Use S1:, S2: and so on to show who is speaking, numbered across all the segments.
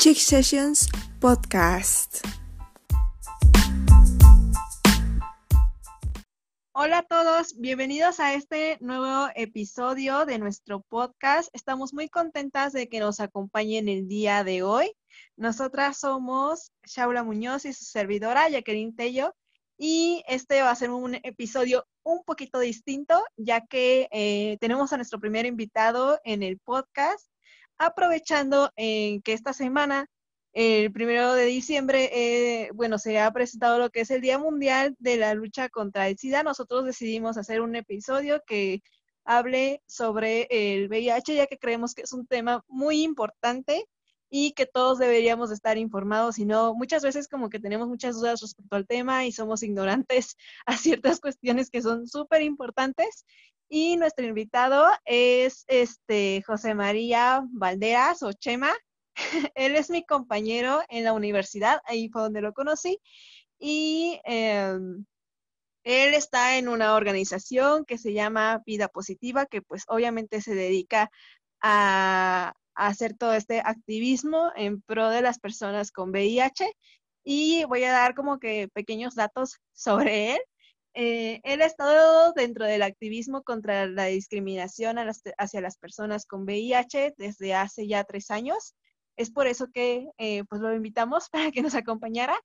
S1: Chick Sessions Podcast.
S2: Hola a todos, bienvenidos a este nuevo episodio de nuestro podcast. Estamos muy contentas de que nos acompañen el día de hoy. Nosotras somos Shaula Muñoz y su servidora Jacqueline Tello y este va a ser un episodio un poquito distinto ya que eh, tenemos a nuestro primer invitado en el podcast, aprovechando que esta semana el primero de diciembre, eh, bueno, se ha presentado lo que es el Día Mundial de la Lucha contra el SIDA. Nosotros decidimos hacer un episodio que hable sobre el VIH, ya que creemos que es un tema muy importante y que todos deberíamos estar informados, y no, muchas veces como que tenemos muchas dudas respecto al tema y somos ignorantes a ciertas cuestiones que son súper importantes. Y nuestro invitado es este José María Valderas o Chema, él es mi compañero en la universidad, ahí fue donde lo conocí. Y em, él está en una organización que se llama Vida Positiva, que pues obviamente se dedica a, hacer todo este activismo en pro de las personas con VIH. Y voy a dar como que pequeños datos sobre él. Eh, él ha estado dentro del activismo contra la discriminación hacia las personas con VIH desde hace ya tres años. Es por eso que eh, pues lo invitamos para que nos acompañara.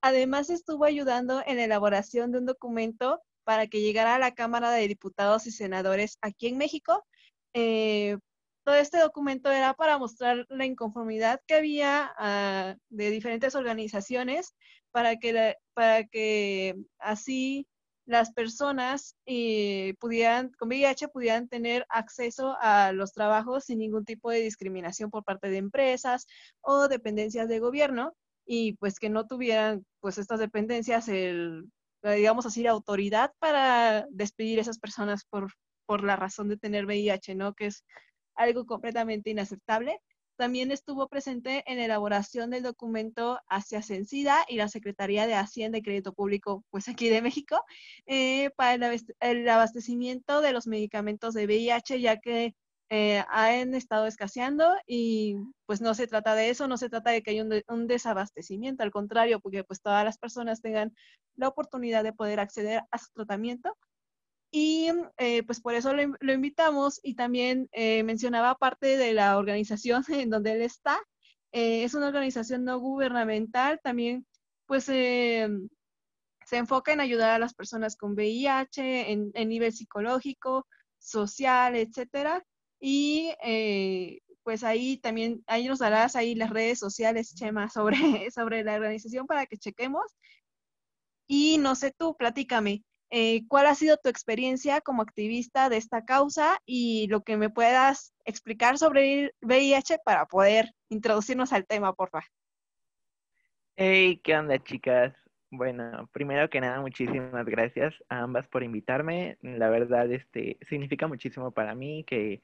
S2: Además estuvo ayudando en la elaboración de un documento para que llegara a la Cámara de Diputados y Senadores aquí en México. Eh, todo este documento era para mostrar la inconformidad que había ah, de diferentes organizaciones para que, para que así las personas eh, pudieran, con VIH pudieran tener acceso a los trabajos sin ningún tipo de discriminación por parte de empresas o dependencias de gobierno y pues que no tuvieran pues estas dependencias el, digamos así, la autoridad para despedir a esas personas por, por la razón de tener VIH, ¿no? Que es algo completamente inaceptable. También estuvo presente en la elaboración del documento hacia Sencida y la Secretaría de Hacienda y Crédito Público, pues aquí de México, eh, para el abastecimiento de los medicamentos de VIH, ya que eh, han estado escaseando y pues no se trata de eso, no se trata de que haya un, un, desabastecimiento, al contrario, porque pues todas las personas tengan la oportunidad de poder acceder a su tratamiento y eh, pues por eso lo, invitamos y también eh, mencionaba parte de la organización en donde él está. Eh, es una organización no gubernamental, también pues se enfoca en ayudar a las personas con VIH en, en nivel psicológico, social, etcétera. Y pues ahí también, ahí nos darás ahí las redes sociales, Chema, sobre, sobre la organización para que chequemos. Y no sé tú, platícame, eh, cuál ha sido tu experiencia como activista de esta causa y lo que me puedas explicar sobre el VIH para poder introducirnos al tema, por favor.
S3: Hey, ¿qué onda, chicas? Bueno, primero que nada, muchísimas gracias a ambas por invitarme. La verdad, este, significa muchísimo para mí que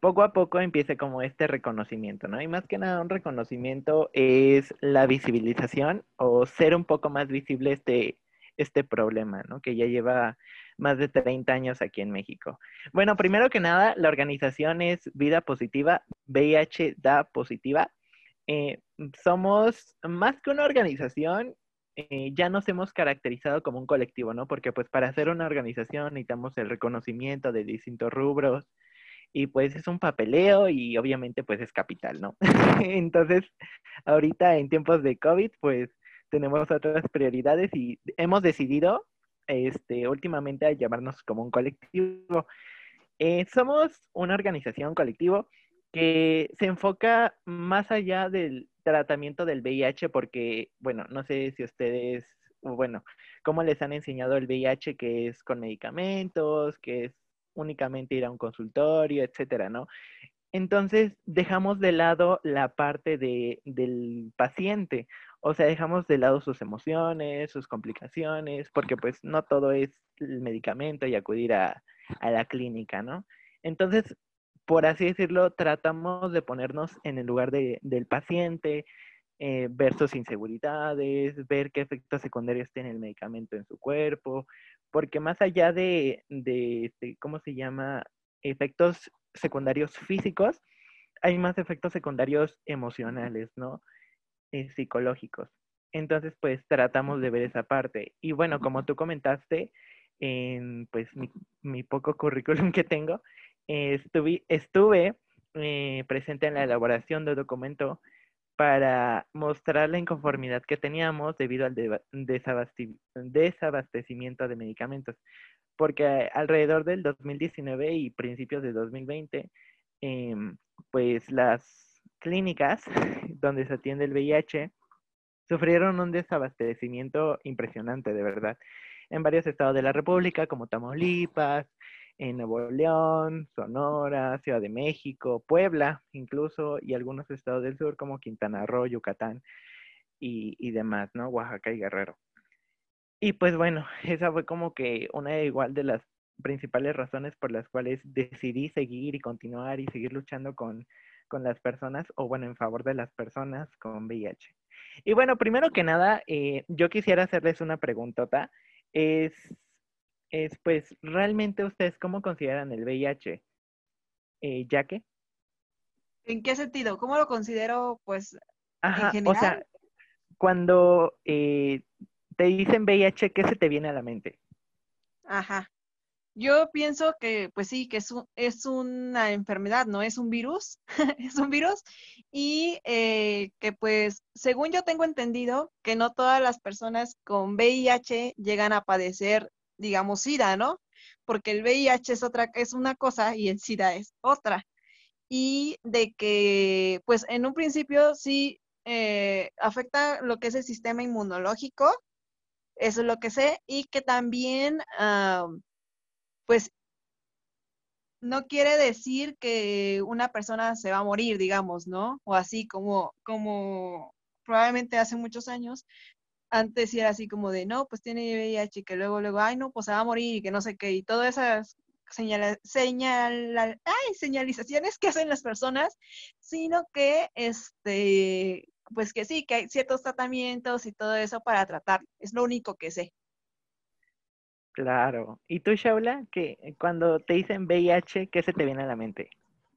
S3: poco a poco empiece como este reconocimiento, ¿no? Y más que nada, un reconocimiento es la visibilización o ser un poco más visible este este problema, ¿no? Que ya lleva más de 30 años aquí en México. Bueno, primero que nada, la organización es Vida Positiva, VIH Da Positiva. Eh, somos más que una organización, eh, ya nos hemos caracterizado como un colectivo, ¿no? Porque pues para hacer una organización necesitamos el reconocimiento de distintos rubros y pues es un papeleo y obviamente pues es capital, ¿no? Entonces, ahorita en tiempos de COVID, pues tenemos otras prioridades y hemos decidido este, últimamente llamarnos como un colectivo. Eh, somos una organización colectivo que se enfoca más allá del tratamiento del VIH porque, bueno, no sé si ustedes, bueno, cómo les han enseñado el VIH que es con medicamentos, que es únicamente ir a un consultorio, etcétera, ¿no? Entonces dejamos de lado la parte de, del paciente. O sea, dejamos de lado sus emociones, sus complicaciones, porque pues no todo es el medicamento y acudir a, la clínica, ¿no? Entonces, por así decirlo, tratamos de ponernos en el lugar del paciente, eh, ver sus inseguridades, ver qué efectos secundarios tiene el medicamento en su cuerpo, porque más allá de, de este, ¿cómo se llama? Efectos secundarios físicos, hay más efectos secundarios emocionales, ¿no? Eh, psicológicos. Entonces, pues tratamos de ver esa parte. Y bueno, como tú comentaste, en pues mi, poco currículum que tengo, estuve, estuve eh, presente en la elaboración del documento para mostrar la inconformidad que teníamos debido al desabastecimiento de medicamentos. Porque alrededor del 2019 y principios de 2020, em, pues las clínicas donde se atiende el VIH sufrieron un desabastecimiento impresionante, de verdad, en varios estados de la República, como Tamaulipas, en Nuevo León, Sonora, Ciudad de México, Puebla, incluso, y algunos estados del sur como Quintana Roo, Yucatán y, demás, ¿no? Oaxaca y Guerrero. Y pues bueno, esa fue como que una igual de las principales razones por las cuales decidí seguir y continuar y seguir luchando con, con las personas, o bueno, en favor de las personas con VIH. Y bueno, primero que nada, eh, yo quisiera hacerles una preguntota. Es, es, pues, ¿realmente ustedes cómo consideran el VIH? Eh, ¿Ya que?
S2: ¿En qué sentido? ¿Cómo lo considero, pues,
S3: Ajá, o sea, cuando eh, te dicen VIH, ¿qué se te viene a la mente?
S2: Ajá. Yo pienso que, pues sí, que es, es una enfermedad, ¿no? Es un virus, es un virus y eh, que pues, según yo tengo entendido, que no todas las personas con VIH llegan a padecer, digamos, SIDA, ¿no? Porque el VIH es otra, es una cosa y el SIDA es otra. Y de que, pues, en un principio sí eh, afecta lo que es el sistema inmunológico, eso es lo que sé, y que también, pues no quiere decir que una persona se va a morir, digamos, ¿no? O así como, como probablemente hace muchos años, antes era así como de, no, pues tiene VIH, que luego, luego, ay, no, pues se va a morir y que no sé qué, y todas esas señalizaciones que hacen las personas, sino que, este, pues que sí, que hay ciertos tratamientos y todo eso para tratar, es lo único que sé.
S3: Claro. ¿Y tú, Shaula, que cuando te dicen VIH, qué se te viene a la mente?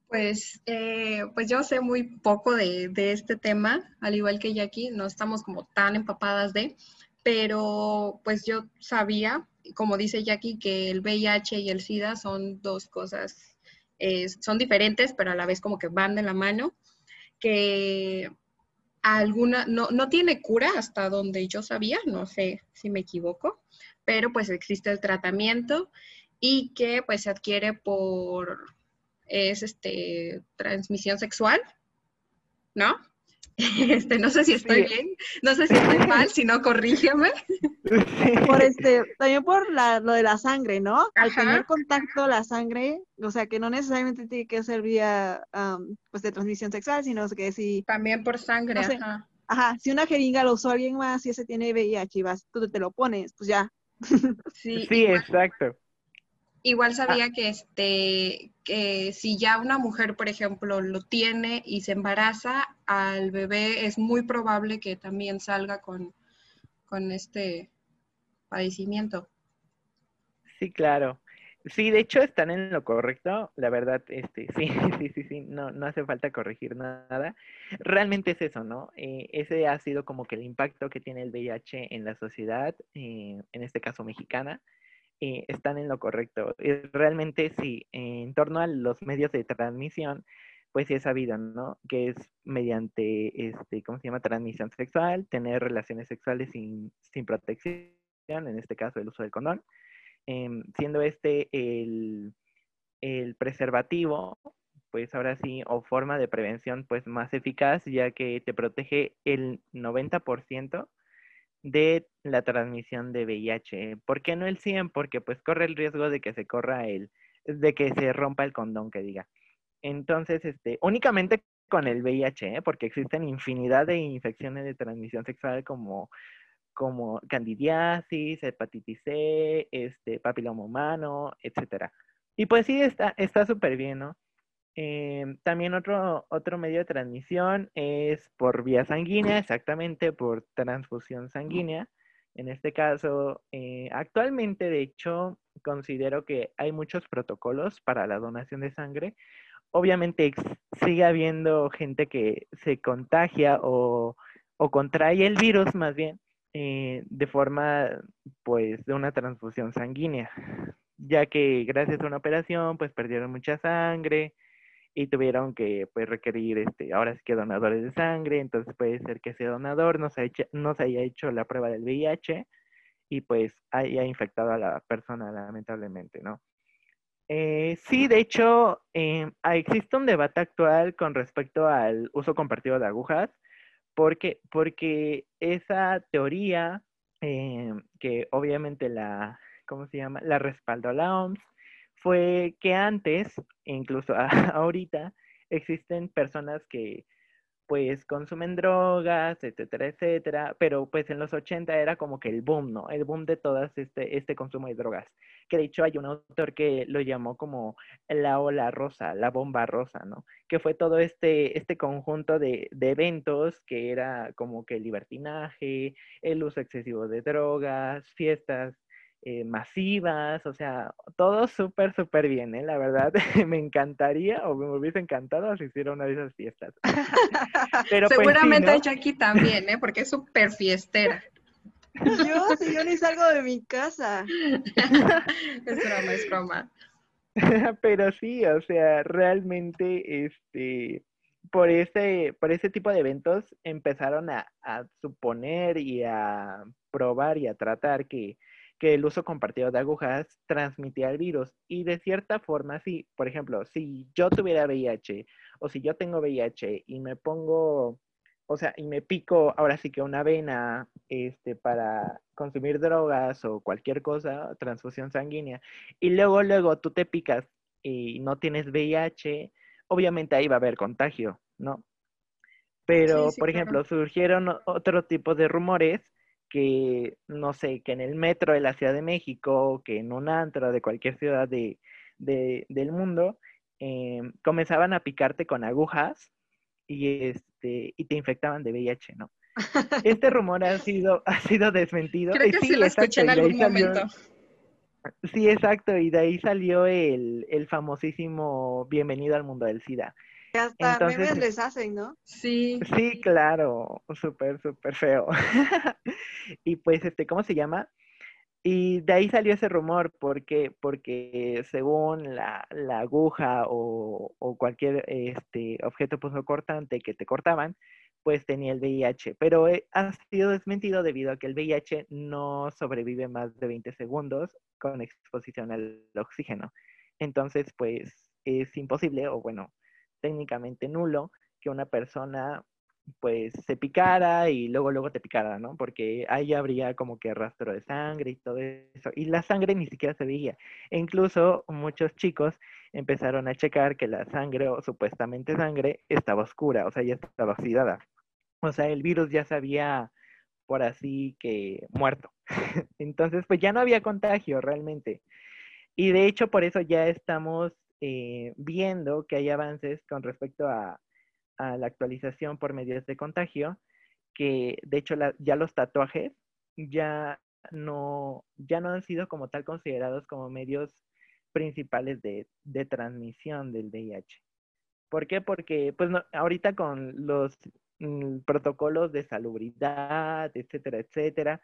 S4: Pues, eh, pues yo sé muy poco de, este tema, al igual que Jackie, no estamos como tan empapadas de, pero pues yo sabía, como dice Jackie, que el VIH y el SIDA son dos cosas, eh, son diferentes, pero a la vez como que van de la mano, que alguna, no, no tiene cura hasta donde yo sabía, no sé si me equivoco, pero pues existe el tratamiento y que pues se adquiere por, es este, transmisión sexual, ¿no? Este, no sé si estoy bien, no sé si estoy mal, si no, corrígeme.
S2: Por este, también por la, lo de la sangre, ¿no? Al tener contacto la sangre, o sea, que no necesariamente tiene que ser vía, pues, de transmisión sexual, sino que si...
S4: También por sangre, ajá.
S2: Ajá, si una jeringa lo usó alguien más y ese tiene VIH y vas, tú te lo pones, pues ya,
S3: Sí, exacto.
S4: Igual ah. sabía que este que si ya una mujer, por ejemplo, lo tiene y se embaraza, al bebé es muy probable que también salga con, con este padecimiento.
S3: Sí, claro. Sí, de hecho están en lo correcto, la verdad, este, sí, sí, sí, sí, no, no hace falta corregir nada. Realmente es eso, ¿no? Eh, ese ha sido como que el impacto que tiene el VIH en la sociedad, eh, en este caso mexicana, eh, están en lo correcto. Realmente sí, en torno a los medios de transmisión, pues sí es sabido, ¿no? Que es mediante, este, ¿cómo se llama? Transmisión sexual, tener relaciones sexuales sin, sin protección, en este caso el uso del condón Em, siendo este el, preservativo, pues ahora sí, o forma de prevención pues más eficaz, ya que te protege el 90% de la transmisión de VIH. ¿Por qué no el 100? Porque pues corre el riesgo de que se corra el, de que se rompa el condón, que diga. Entonces, este, únicamente con el VIH, ¿eh? porque existen infinidad de infecciones de transmisión sexual como como candidiasis, hepatitis C, este, papiloma humano, etc. Y pues sí, está súper bien, ¿no? Em, también otro, otro medio de transmisión es por vía sanguínea, exactamente por transfusión sanguínea. En este caso, eh, actualmente, de hecho, considero que hay muchos protocolos para la donación de sangre. Obviamente sigue habiendo gente que se contagia o o contrae el virus más bien eh, de forma, pues, de una transfusión sanguínea, ya que gracias a una operación, pues, perdieron mucha sangre y tuvieron que, pues, requerir, este, ahora sí que donadores de sangre, entonces puede ser que ese donador no se, no se haya hecho la prueba del VIH y, pues, haya infectado a la persona, lamentablemente, ¿no? Eh, sí, de hecho, eh, existe un debate actual con respecto al uso compartido de agujas, porque, porque esa teoría, eh, que obviamente la, ¿cómo se llama? La respaldó la OMS, fue que antes, incluso ahorita, existen personas que pues consumen drogas, etcétera, etcétera, pero pues en los 80 era como que el boom, ¿no? El boom de todas este, este consumo de drogas. Que de hecho hay un autor que lo llamó como la ola rosa, la bomba rosa, ¿no? Que fue todo este, este conjunto de, de eventos que era como que el libertinaje, el uso excesivo de drogas, fiestas eh, masivas, o sea, todo súper, súper bien, ¿eh? La verdad, me encantaría o me hubiese encantado si hiciera una de esas fiestas.
S4: Pero pues, Seguramente sí, Jackie también, ¿eh? Porque es súper fiestera.
S2: Yo, si yo ni salgo de mi casa.
S4: es broma, es broma.
S3: Pero sí, o sea, realmente, este, por ese, por ese tipo de eventos empezaron a, a suponer y a probar y a tratar que que el uso compartido de agujas transmitía el virus. Y de cierta forma, sí, por ejemplo, si yo tuviera VIH o si yo tengo VIH y me pongo, o sea, y me pico ahora sí que una vena este, para consumir drogas o cualquier cosa, transfusión sanguínea, y luego, luego tú te picas y no tienes VIH, obviamente ahí va a haber contagio, ¿no? Pero, por ejemplo, surgieron otro tipo de rumores que, no sé, que en el metro de la Ciudad de México, que en un antro de cualquier ciudad de, del mundo, eh, comenzaban a picarte con agujas y, este, y te infectaban de VIH, ¿no? Este rumor ha sido, ha sido desmentido.
S4: Creo que sí, lo escuché en algún momento.
S3: Sí, exacto, y de ahí salió el, el famosísimo Bienvenido al mundo del SIDA.
S2: Hasta Entonces, memes les hacen, ¿no?
S4: Sí.
S3: Sí, claro, súper, súper feo. y pues, este, ¿cómo se llama? Y de ahí salió ese rumor, porque, porque según la, la aguja o, o, cualquier este, objeto cortante que te cortaban, pues tenía el VIH. Pero eh, ha sido desmentido debido a que el VIH no sobrevive más de 20 segundos con exposición al oxígeno. Entonces, pues es imposible, o bueno, técnicamente nulo que una persona pues se picara y luego luego te picara, ¿no? Porque ahí habría como que rastro de sangre y todo eso. Y la sangre ni siquiera se veía. E incluso muchos chicos empezaron a checar que la sangre o supuestamente sangre estaba oscura, o sea, ya estaba oxidada. O sea, el virus ya se había, por así que, muerto. Entonces, pues ya no había contagio realmente. Y de hecho, por eso ya estamos eh, viendo que hay avances con respecto a, la actualización por medios de contagio, que de hecho ya los tatuajes ya no, ya no han sido como tal considerados como medios principales de, transmisión del VIH. ¿Por qué? Porque pues ahorita con los mm, protocolos de salubridad, etcétera, etcétera,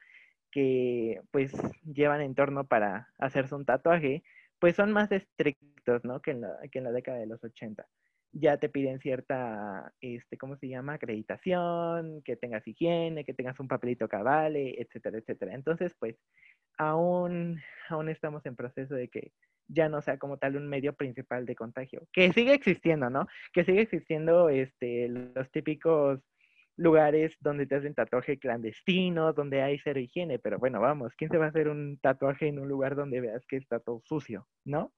S3: que pues llevan en torno para hacerse un tatuaje, pues son más estrictos, ¿no? Que en la, que en la década de los 80. Ya te piden cierta, este, ¿cómo se llama? Acreditación, que tengas higiene, que tengas un papelito cabale, etcétera, etcétera. Entonces, pues, aún, aún estamos en proceso de que ya no sea como tal un medio principal de contagio. Que sigue existiendo, ¿no? Que sigue existiendo este, los típicos lugares donde te hacen tatuaje clandestino, donde hay cero higiene, pero bueno, vamos, ¿quién se va a hacer un tatuaje en un lugar donde veas que está todo sucio, no?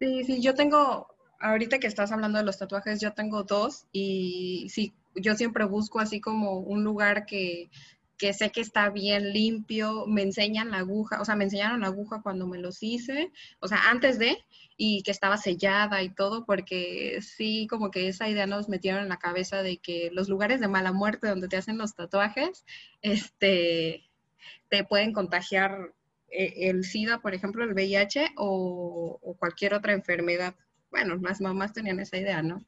S4: Sí, sí, yo tengo, ahorita que estás hablando de los tatuajes, yo tengo dos y sí, yo siempre busco así como un lugar que, que sé que está bien limpio, me enseñan la aguja, o sea, me enseñaron la aguja cuando me los hice, o sea, antes de, y que estaba sellada y todo, porque sí, como que esa idea nos metieron en la cabeza de que los lugares de mala muerte donde te hacen los tatuajes, este, te pueden contagiar eh, el SIDA, por ejemplo, el VIH o, cualquier otra enfermedad. Bueno, las mamás tenían esa idea, ¿no?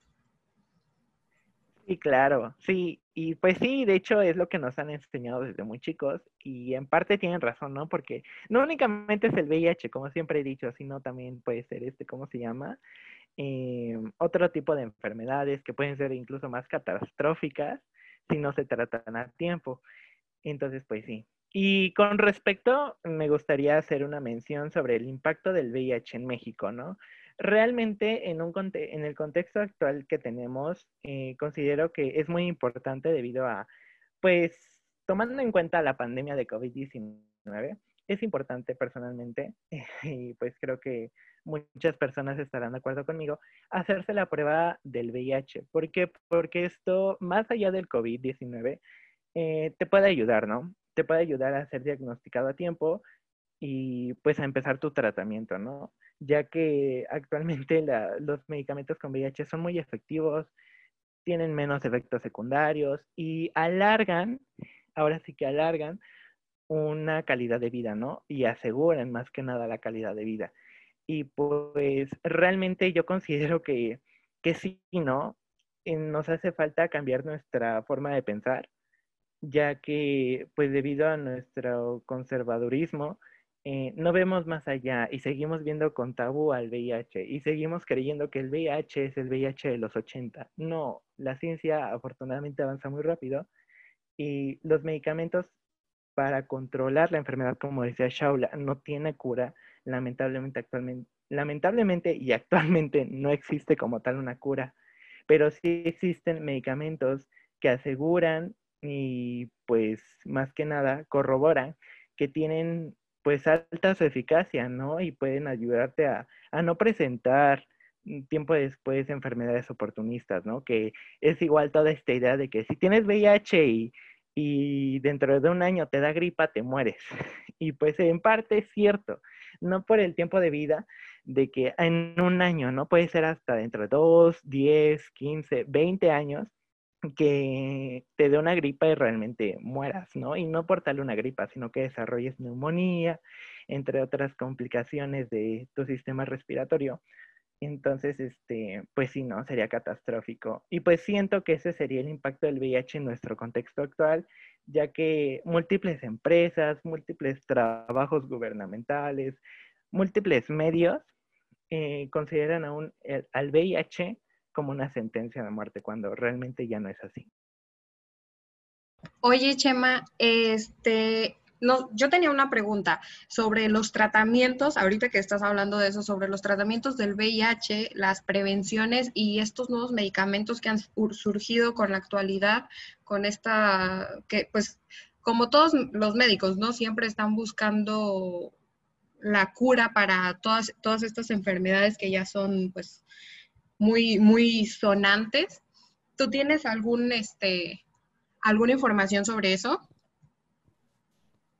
S3: Sí, claro, sí, y pues sí, de hecho es lo que nos han enseñado desde muy chicos y en parte tienen razón, ¿no? Porque no únicamente es el VIH, como siempre he dicho, sino también puede ser este, ¿cómo se llama? Eh, otro tipo de enfermedades que pueden ser incluso más catastróficas si no se tratan a tiempo. Entonces, pues sí. Y con respecto, me gustaría hacer una mención sobre el impacto del VIH en México, ¿no? Realmente en, el contexto actual que tenemos, eh, considero que es muy importante debido a, pues, tomando en cuenta la pandemia de COVID-19, es importante personalmente, y pues creo que muchas personas estarán de acuerdo conmigo, hacerse la prueba del VIH. ¿Por qué? Porque esto, más allá del COVID-19, eh, te puede ayudar, ¿no? Te puede ayudar a ser diagnosticado a tiempo y pues a empezar tu tratamiento, ¿no? ya que actualmente los medicamentos con VIH son muy efectivos, tienen menos efectos secundarios y alargan, ahora sí que alargan una calidad de vida, ¿no? Y aseguran más que nada la calidad de vida. Y pues realmente yo considero que, que sí, ¿no? Eh, nos hace falta cambiar nuestra forma de pensar, ya que pues debido a nuestro conservadurismo, eh, no vemos más allá y seguimos viendo con tabú al VIH y seguimos creyendo que el VIH es el VIH de los 80. No, la ciencia afortunadamente avanza muy rápido y los medicamentos para controlar la enfermedad, como decía Shaula, no tiene cura. Lamentablemente, actualmente, lamentablemente y actualmente no existe como tal una cura, pero sí existen medicamentos que aseguran y pues más que nada corroboran que tienen pues alta su eficacia, ¿no? Y pueden ayudarte a, no presentar tiempo después enfermedades oportunistas, ¿no? Que es igual toda esta idea de que si tienes VIH y, y dentro de un año te da gripa, te mueres. Y pues en parte es cierto, no por el tiempo de vida de que en un año, ¿no? Puede ser hasta dentro de 2, 10, 15, 20 años, que te dé una gripa y realmente mueras, ¿no? Y no por tal una gripa, sino que desarrolles neumonía, entre otras complicaciones de tu sistema respiratorio. Entonces, este, pues sí, no, sería catastrófico. Y pues siento que ese sería el impacto del VIH en nuestro contexto actual, ya que múltiples empresas, múltiples trabajos gubernamentales, múltiples medios eh, consideran aún al VIH como una sentencia de muerte cuando realmente ya no es así.
S4: Oye, Chema, este, no, yo tenía una pregunta sobre los tratamientos, ahorita que estás hablando de eso, sobre los tratamientos del VIH, las prevenciones y estos nuevos medicamentos que han surgido con la actualidad, con esta, que pues como todos los médicos, ¿no? Siempre están buscando la cura para todas, todas estas enfermedades que ya son, pues, muy, muy sonantes. ¿Tú tienes algún, este, alguna información sobre eso?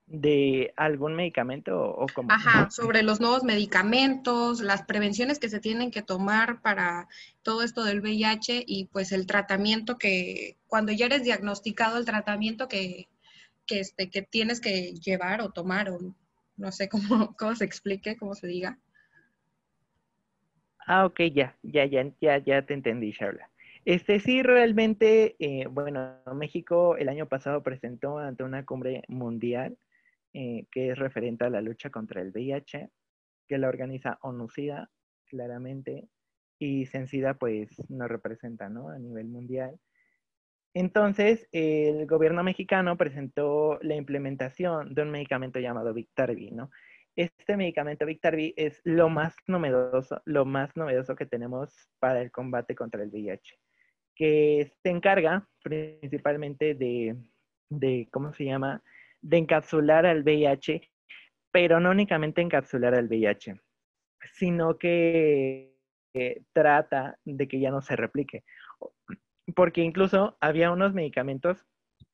S3: ¿De algún medicamento o cómo?
S4: Ajá, sobre los nuevos medicamentos, las prevenciones que se tienen que tomar para todo esto del VIH y pues el tratamiento que, cuando ya eres diagnosticado, el tratamiento que, que, este, que tienes que llevar o tomar o no sé cómo, cómo se explique, cómo se diga.
S3: Ah, ok, ya, ya, ya, ya, ya te entendí, Charla. Este sí, realmente, eh, bueno, México el año pasado presentó ante una cumbre mundial eh, que es referente a la lucha contra el VIH, que la organiza ONUCIDA, claramente, y Sencida pues nos representa, ¿no? A nivel mundial. Entonces, el gobierno mexicano presentó la implementación de un medicamento llamado Victarvi, ¿no? Este medicamento Victarvi es lo más novedoso, lo más novedoso que tenemos para el combate contra el VIH, que se encarga principalmente de, de ¿cómo se llama? De encapsular al VIH, pero no únicamente encapsular al VIH, sino que trata de que ya no se replique. Porque incluso había unos medicamentos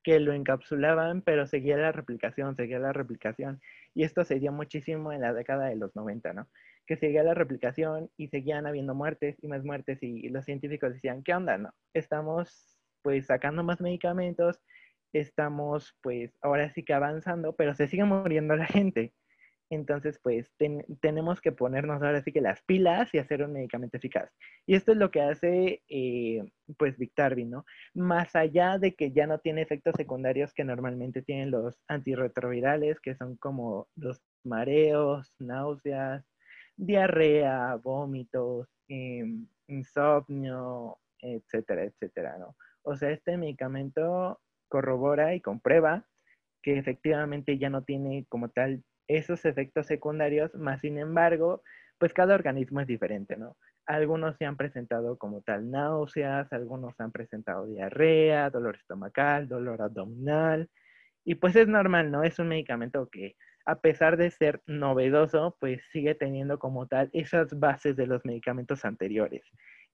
S3: que lo encapsulaban, pero seguía la replicación, seguía la replicación. Y esto se dio muchísimo en la década de los 90, ¿no? Que seguía la replicación y seguían habiendo muertes y más muertes y los científicos decían, ¿qué onda? No, estamos pues sacando más medicamentos, estamos pues ahora sí que avanzando, pero se sigue muriendo la gente. Entonces, pues tenemos que ponernos ahora sí que las pilas y hacer un medicamento eficaz. Y esto es lo que hace, eh, pues, Victarvi, ¿no? Más allá de que ya no tiene efectos secundarios que normalmente tienen los antirretrovirales, que son como los mareos, náuseas, diarrea, vómitos, em, insomnio, etcétera, etcétera, ¿no? O sea, este medicamento corrobora y comprueba que efectivamente ya no tiene como tal esos efectos secundarios, más sin embargo, pues cada organismo es diferente, ¿no? Algunos se han presentado como tal náuseas, algunos han presentado diarrea, dolor estomacal, dolor abdominal, y pues es normal, ¿no? Es un medicamento que a pesar de ser novedoso, pues sigue teniendo como tal esas bases de los medicamentos anteriores.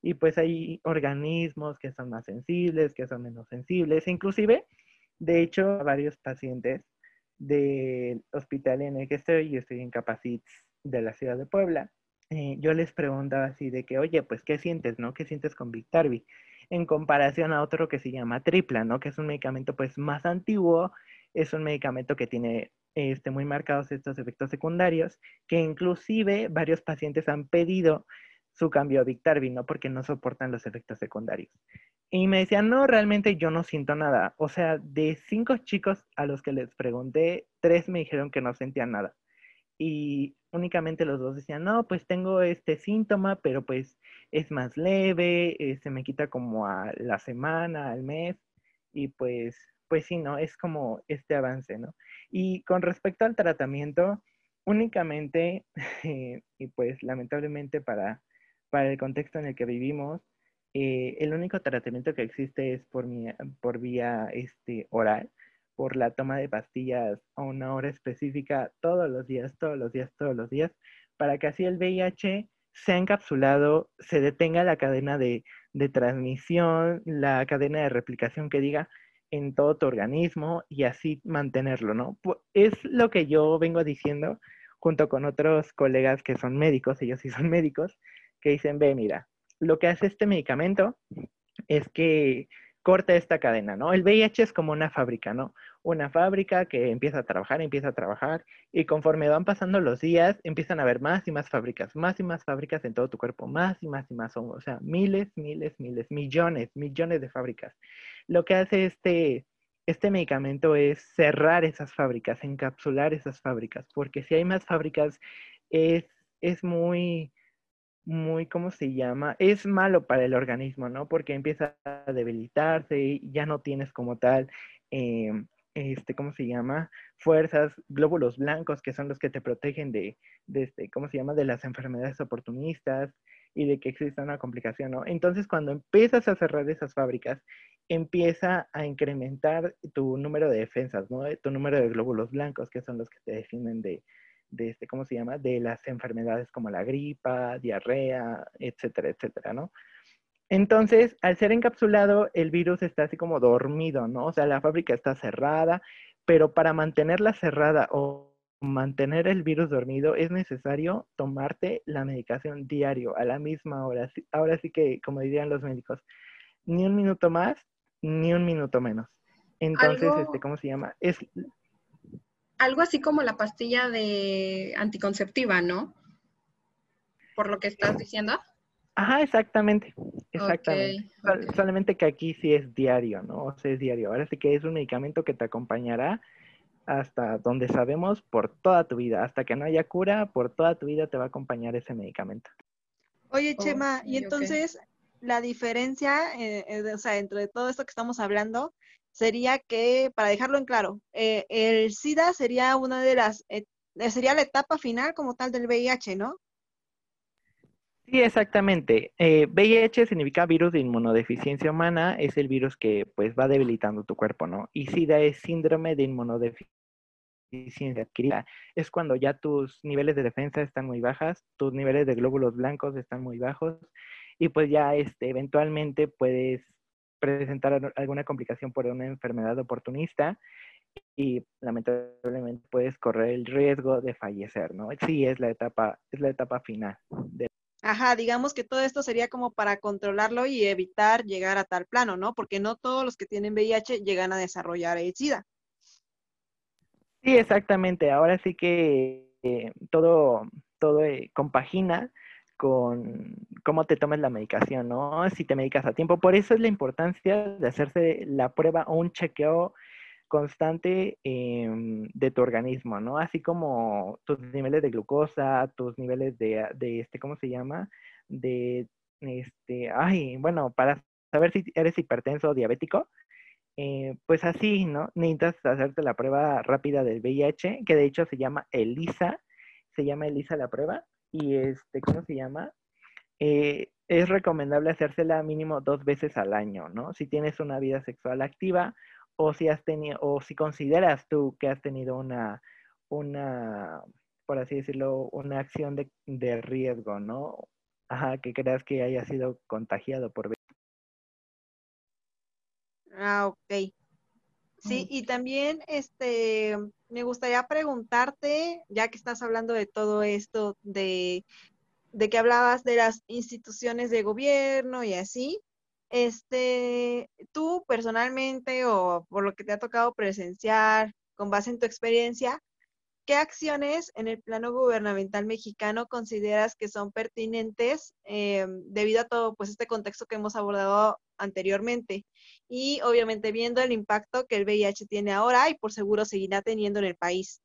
S3: Y pues hay organismos que son más sensibles, que son menos sensibles, inclusive, de hecho, varios pacientes del hospital en el que estoy, yo estoy en Capacits de la ciudad de Puebla, eh, yo les preguntaba así de que, oye, pues, ¿qué sientes, no? ¿Qué sientes con Victarvi? En comparación a otro que se llama Tripla, ¿no? Que es un medicamento, pues, más antiguo, es un medicamento que tiene este, muy marcados estos efectos secundarios, que inclusive varios pacientes han pedido su cambio a Victarvi, ¿no? Porque no soportan los efectos secundarios. Y me decían, no, realmente yo no siento nada. O sea, de cinco chicos a los que les pregunté, tres me dijeron que no sentían nada. Y únicamente los dos decían, no, pues tengo este síntoma, pero pues es más leve, eh, se me quita como a la semana, al mes. Y pues, pues sí, ¿no? Es como este avance, ¿no? Y con respecto al tratamiento, únicamente, y pues lamentablemente para, para el contexto en el que vivimos, eh, el único tratamiento que existe es por, vía este, oral, por la toma de pastillas a una hora específica todos los días, todos los días, todos los días, para que así el VIH sea encapsulado, se detenga la cadena de, de transmisión, la cadena de replicación que diga en todo tu organismo y así mantenerlo, ¿no? Es lo que yo vengo diciendo junto con otros colegas que son médicos, ellos sí son médicos, que dicen, ve, mira, lo que hace este medicamento es que corta esta cadena, ¿no? El VIH es como una fábrica, ¿no? Una fábrica que empieza a trabajar, empieza a trabajar y conforme van pasando los días, empiezan a haber más y más fábricas, más y más fábricas en todo tu cuerpo, más y más y más, o sea, miles, miles, miles, millones, millones de fábricas. Lo que hace este, este medicamento es cerrar esas fábricas, encapsular esas fábricas, porque si hay más fábricas, es, es muy muy, ¿cómo se llama? Es malo para el organismo, ¿no? Porque empieza a debilitarse y ya no tienes como tal, em, este, ¿cómo se llama? Fuerzas, glóbulos blancos, que son los que te protegen de, de este, ¿cómo se llama? De las enfermedades oportunistas y de que exista una complicación, ¿no? Entonces, cuando empiezas a cerrar esas fábricas, empieza a incrementar tu número de defensas, ¿no? Tu número de glóbulos blancos, que son los que te defienden de, de este, ¿cómo se llama? De las enfermedades como la gripa, diarrea, etcétera, etcétera, ¿no? Entonces, al ser encapsulado, el virus está así como dormido, ¿no? O sea, la fábrica está cerrada, pero para mantenerla cerrada o mantener el virus dormido es necesario tomarte la medicación diario a la misma hora. Ahora sí que, como dirían los médicos, ni un minuto más, ni un minuto menos. Entonces, este, ¿cómo se llama? Es
S4: algo así como la pastilla de anticonceptiva, ¿no? Por lo que estás diciendo.
S3: Ajá, exactamente. Exactamente. Solamente que aquí sí es diario, ¿no? O sea, es diario. Ahora sí que es un medicamento que te acompañará hasta donde sabemos por toda tu vida. Hasta que no haya cura, por toda tu vida te va a acompañar ese medicamento.
S2: Oye, Chema, y entonces la diferencia, eh, eh, o sea, entre todo esto que estamos hablando, sería que, para dejarlo en claro, eh, el SIDA sería una de las, eh, sería la etapa final como tal del VIH, ¿no?
S3: Sí, exactamente. VIH significa virus de inmunodeficiencia humana, es el virus que pues va debilitando tu cuerpo, ¿no? Y SIDA es síndrome de inmunodeficiencia adquirida. Es cuando ya tus niveles de defensa están muy bajas, tus niveles de glóbulos blancos están muy bajos y pues ya este, eventualmente puedes presentar alguna complicación por una enfermedad oportunista y lamentablemente puedes correr el riesgo de fallecer, ¿no? Sí, es la etapa, es la etapa final.
S2: Ajá, digamos que todo esto sería como para controlarlo y evitar llegar a tal plano, ¿no? Porque no todos los que tienen VIH llegan a desarrollar el SIDA.
S3: Sí, exactamente. Ahora sí que todo, todo eh, compagina con cómo te tomes la medicación, ¿no? Si te medicas a tiempo. Por eso es la importancia de hacerse la prueba o un chequeo constante em, de tu organismo, ¿no? Así como tus niveles de glucosa, tus niveles de, de, este, ¿cómo se llama? De, este, ay, bueno, para saber si eres hipertenso o diabético, eh, pues así, ¿no? Necesitas hacerte la prueba rápida del VIH, que de hecho se llama ELISA, se llama ELISA la prueba, y este, ¿cómo se llama? Eh, es recomendable hacérsela mínimo dos veces al año, ¿no? Si tienes una vida sexual activa o si has tenido, o si consideras tú que has tenido una, una, por así decirlo, una acción de, de riesgo, ¿no? Ajá, que creas que haya sido contagiado por
S2: Ah, ok. Sí, y también este me gustaría preguntarte, ya que estás hablando de todo esto, de, de que hablabas de las instituciones de gobierno y así, este, tú personalmente o por lo que te ha tocado presenciar con base en tu experiencia, ¿qué acciones en el plano gubernamental mexicano consideras que son pertinentes eh, debido a todo pues, este contexto que hemos abordado anteriormente? Y obviamente viendo el impacto que el VIH tiene ahora y por seguro seguirá teniendo en el país.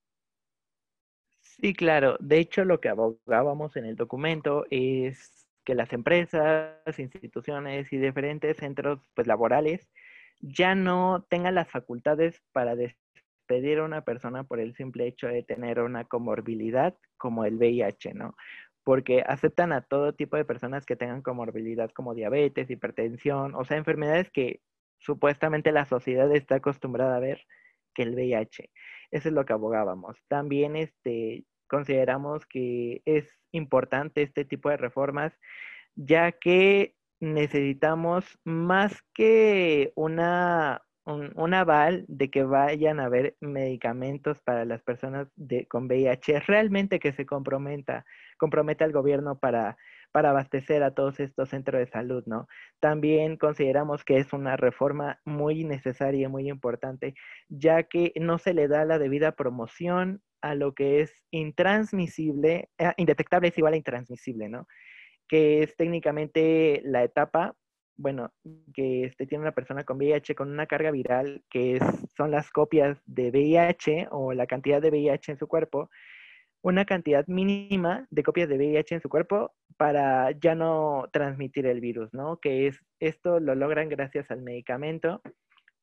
S3: Sí, claro. De hecho, lo que abogábamos en el documento es que las empresas, instituciones y diferentes centros pues, laborales ya no tengan las facultades para pedir a una persona por el simple hecho de tener una comorbilidad como el VIH, ¿no? Porque aceptan a todo tipo de personas que tengan comorbilidad como diabetes, hipertensión, o sea, enfermedades que supuestamente la sociedad está acostumbrada a ver que el VIH. Eso es lo que abogábamos. También este, consideramos que es importante este tipo de reformas, ya que necesitamos más que una un, aval de que vayan a haber medicamentos para las personas de, con VIH, realmente que se comprometa, comprometa al gobierno para, para abastecer a todos estos centros de salud, ¿no? También consideramos que es una reforma muy necesaria y muy importante, ya que no se le da la debida promoción a lo que es intransmisible, eh, indetectable es igual a intransmisible, ¿no? Que es técnicamente la etapa bueno, que este, tiene una persona con VIH con una carga viral, que son las copias de VIH o la cantidad de VIH en su cuerpo, una cantidad mínima de copias de VIH en su cuerpo para ya no transmitir el virus, ¿no? Que es, esto lo logran gracias al medicamento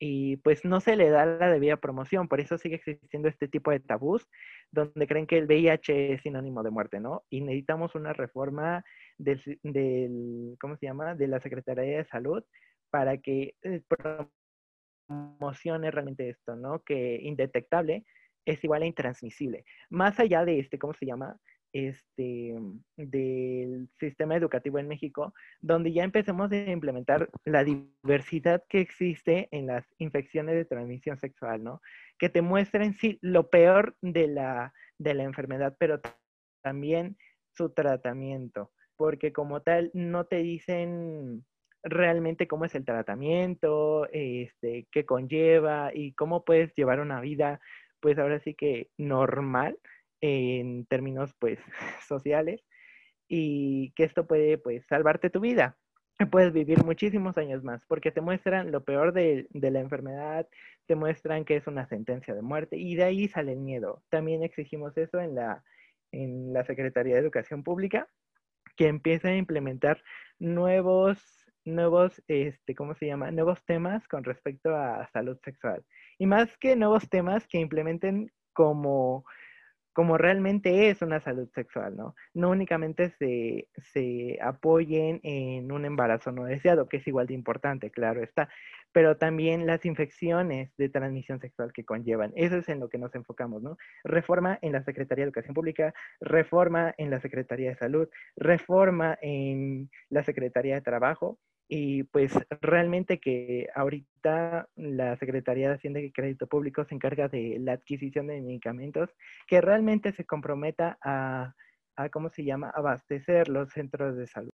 S3: y pues no se le da la debida promoción, por eso sigue existiendo este tipo de tabús donde creen que el VIH es sinónimo de muerte, ¿no? Y necesitamos una reforma del, ¿cómo se llama? De la Secretaría de Salud para que eh, promocione realmente esto, ¿no? Que indetectable es igual a intransmisible. Más allá de este, ¿cómo se llama? Este, del sistema educativo en México, donde ya empecemos a implementar la diversidad que existe en las infecciones de transmisión sexual, ¿no? Que te muestren, sí, lo peor de la, de la enfermedad, pero también su tratamiento porque como tal no te dicen realmente cómo es el tratamiento, este, qué conlleva y cómo puedes llevar una vida, pues ahora sí que normal en términos pues sociales y que esto puede pues salvarte tu vida. Puedes vivir muchísimos años más porque te muestran lo peor de, de la enfermedad, te muestran que es una sentencia de muerte y de ahí sale el miedo. También exigimos eso en la, en la Secretaría de Educación Pública que empiece a implementar nuevos, nuevos, este, ¿cómo se llama? Nuevos temas con respecto a salud sexual. Y más que nuevos temas que implementen como como realmente es una salud sexual, ¿no? No únicamente se, se, apoyen en un embarazo no deseado, que es igual de importante, claro está, pero también las infecciones de transmisión sexual que conllevan. Eso es en lo que nos enfocamos, ¿no? Reforma en la Secretaría de Educación Pública, reforma en la Secretaría de Salud, reforma en la Secretaría de Trabajo, y pues realmente que ahorita la Secretaría de Hacienda y Crédito Público se encarga de la adquisición de medicamentos, que realmente se comprometa a, a ¿cómo se llama?, abastecer los centros de salud.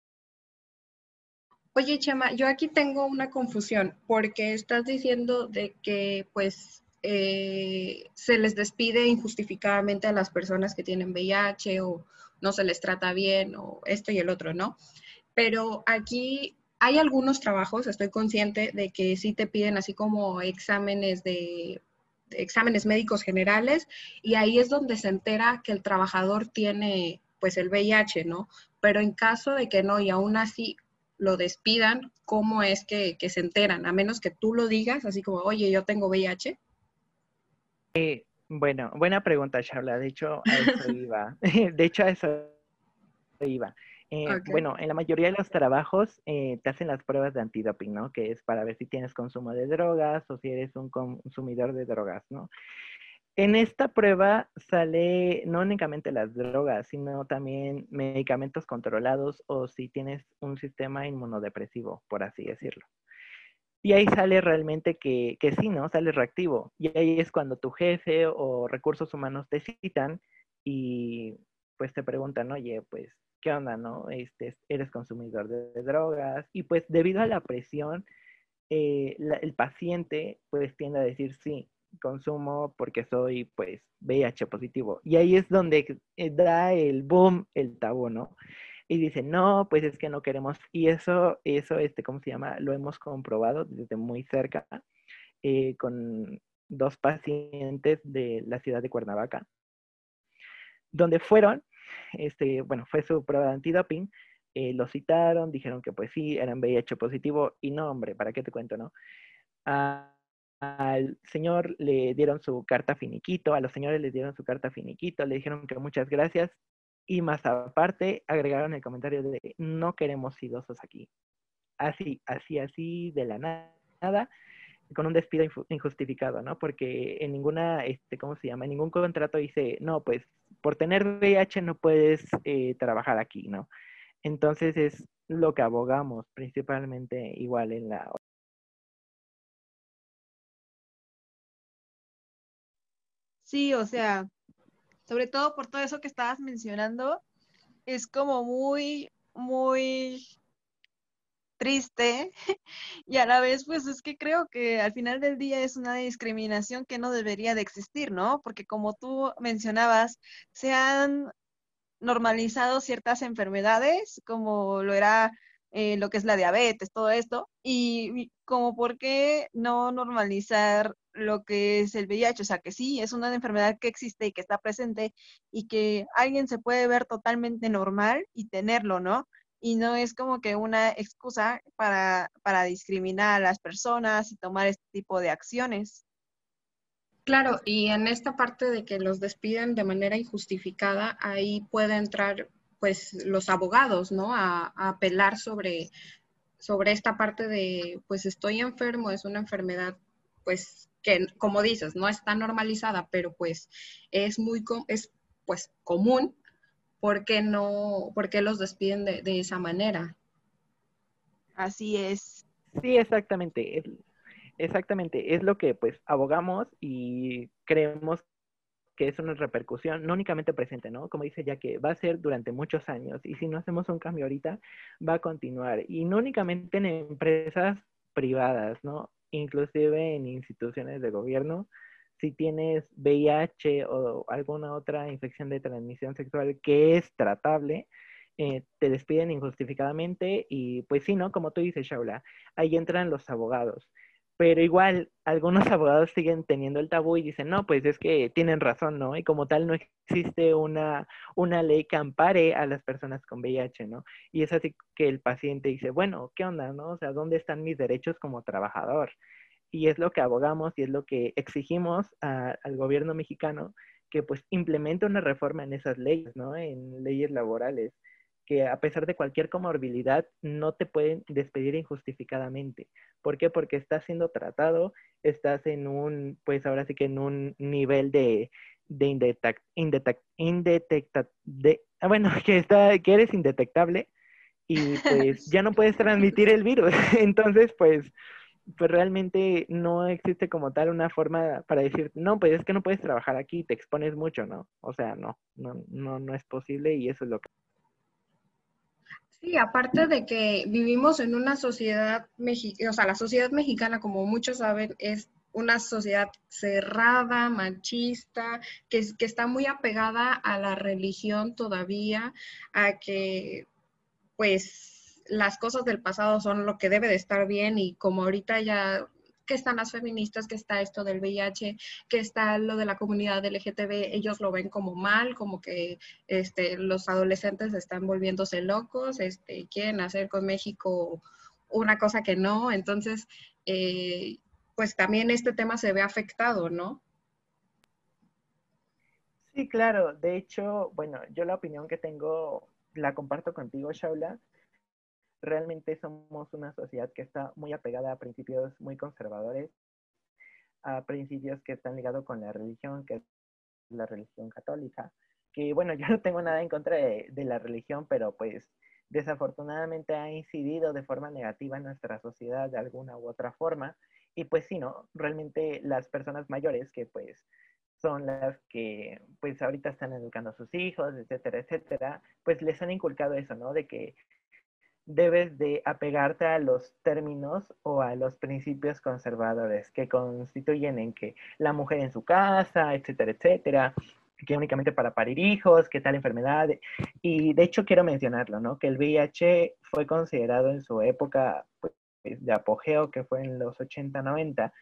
S4: Oye, Chema, yo aquí tengo una confusión porque estás diciendo de que pues eh, se les despide injustificadamente a las personas que tienen VIH o no se les trata bien o esto y el otro, ¿no? Pero aquí hay algunos trabajos, estoy consciente de que sí te piden así como exámenes de, exámenes médicos generales y ahí es donde se entera que el trabajador tiene pues el VIH, ¿no? Pero en caso de que no y aún así lo despidan, ¿cómo es que, se enteran? A menos que tú lo digas, así como, oye, yo tengo VIH.
S3: Eh, bueno, buena pregunta, Charla. De hecho, a eso iba. de hecho, a eso iba. Eh, bueno, en la mayoría de los trabajos eh, te hacen las pruebas de antidoping, ¿no? Que es para ver si tienes consumo de drogas o si eres un consumidor de drogas, ¿no? En esta prueba sale no únicamente las drogas, sino también medicamentos controlados o si tienes un sistema inmunodepresivo, por así decirlo. Y ahí sale realmente que, que sí, ¿no? Sale reactivo. Y ahí es cuando tu jefe o recursos humanos te citan y pues te preguntan, oye, pues ¿qué onda, no? Este, eres consumidor de, drogas y pues debido a la presión, eh, el paciente pues tiende a decir sí, consumo porque soy pues VIH positivo. Y ahí es donde eh, da el boom el tabú, ¿no? Y dice, no, pues es que no queremos. Y eso, eso, este, ¿cómo se llama? Lo hemos comprobado desde muy cerca eh, con dos pacientes de la ciudad de Cuernavaca, donde fueron este, bueno, fue su prueba de antidoping, eh, lo citaron, dijeron que pues sí, eran VIH positivo, y no, hombre, ¿para qué te cuento, no? al señor le dieron su carta finiquito, a los señores les dieron su carta finiquito, le dijeron que muchas gracias, y más aparte agregaron el comentario de no queremos idosos aquí. Así, así, así, de la nada, con un despido injustificado, ¿no? Porque en ninguna, este, ¿cómo se llama? En ningún contrato dice, no, pues por tener VIH no puedes eh, trabajar aquí, ¿no? Entonces es lo que abogamos principalmente igual en la...
S2: Sí, o sea, sobre todo por todo eso que estabas mencionando, es como muy, muy triste y a la vez pues es que creo que al final del día es una discriminación que no debería de existir, ¿no? Porque como tú mencionabas, se han normalizado ciertas enfermedades como lo era eh, lo que es la diabetes, todo esto, y como por qué no normalizar lo que es el VIH, o sea que sí, es una enfermedad que existe y que está presente y que alguien se puede ver totalmente normal y tenerlo, ¿no? Y no es como que una excusa para, discriminar a las personas y tomar este tipo de acciones.
S4: Claro, y en esta parte de que los despiden de manera injustificada, ahí puede entrar pues los abogados, ¿no? A, apelar sobre, sobre esta parte de, pues estoy enfermo, es una enfermedad, pues que como dices, no está normalizada, pero pues es muy, es pues común ¿por qué no, por qué los despiden de, esa manera?
S2: Así es.
S3: Sí, exactamente. exactamente. Es lo que pues abogamos y creemos que es una repercusión no únicamente presente, ¿no? Como dice ya que va a ser durante muchos años y si no hacemos un cambio ahorita, va a continuar. Y no únicamente en empresas privadas, ¿no? Inclusive en instituciones de gobierno, si tienes VIH o alguna otra infección de transmisión sexual que es tratable, eh, te despiden injustificadamente y pues sí, ¿no? Como tú dices, Shaula, ahí entran los abogados. Pero igual, algunos abogados siguen teniendo el tabú y dicen, no, pues es que tienen razón, ¿no? Y como tal no existe una, una ley que ampare a las personas con VIH, ¿no? Y es así que el paciente dice, bueno, ¿qué onda, no? O sea, ¿dónde están mis derechos como trabajador? Y es lo que abogamos y es lo que exigimos al gobierno mexicano que pues implemente una reforma en esas leyes, ¿no? En leyes laborales, que a pesar de cualquier comorbilidad no te pueden despedir injustificadamente. ¿Por qué? Porque estás siendo tratado, estás en un, pues ahora sí que en un nivel de, de indetect, de, ah, bueno, que, está, que eres indetectable y pues ya no puedes transmitir el virus. Entonces, pues pues realmente no existe como tal una forma para decir, no, pues es que no puedes trabajar aquí, te expones mucho, ¿no? O sea, no, no, no, no es posible y eso es lo que...
S4: Sí, aparte de que vivimos en una sociedad mexicana, o sea, la sociedad mexicana, como muchos saben, es una sociedad cerrada, machista, que, que está muy apegada a la religión todavía, a que pues las cosas del pasado son lo que debe de estar bien y como ahorita ya que están las feministas, que está esto del VIH, que está lo de la comunidad LGTB, ellos lo ven como mal, como que este, los adolescentes están volviéndose locos, este, quieren hacer con México una cosa que no, entonces, eh, pues también este tema se ve afectado, ¿no?
S3: Sí, claro. De hecho, bueno, yo la opinión que tengo la comparto contigo, Shaula realmente somos una sociedad que está muy apegada a principios muy conservadores, a principios que están ligados con la religión, que es la religión católica, que bueno, yo no tengo nada en contra de, la religión, pero pues desafortunadamente ha incidido de forma negativa en nuestra sociedad de alguna u otra forma. Y pues sí, ¿no? Realmente las personas mayores que pues son las que pues ahorita están educando a sus hijos, etcétera, etcétera, pues les han inculcado eso, ¿no? De que debes de apegarte a los términos o a los principios conservadores que constituyen en que la mujer en su casa, etcétera, etcétera, que únicamente para parir hijos, que tal enfermedad. Y de hecho quiero mencionarlo, ¿no? Que el VIH fue considerado en su época pues, de apogeo, que fue en los 80, 90,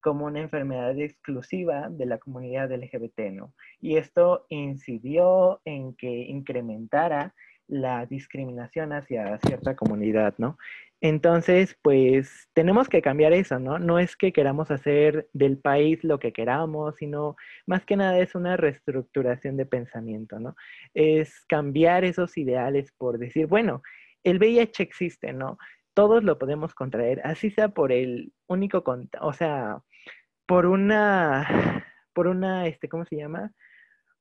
S3: como una enfermedad exclusiva de la comunidad LGBT, ¿no? Y esto incidió en que incrementara la discriminación hacia cierta comunidad, ¿no? Entonces, pues tenemos que cambiar eso, ¿no? No es que queramos hacer del país lo que queramos, sino más que nada es una reestructuración de pensamiento, ¿no? Es cambiar esos ideales por decir, bueno, el VIH existe, ¿no? Todos lo podemos contraer, así sea por el único, o sea, por una, por una, este, ¿cómo se llama?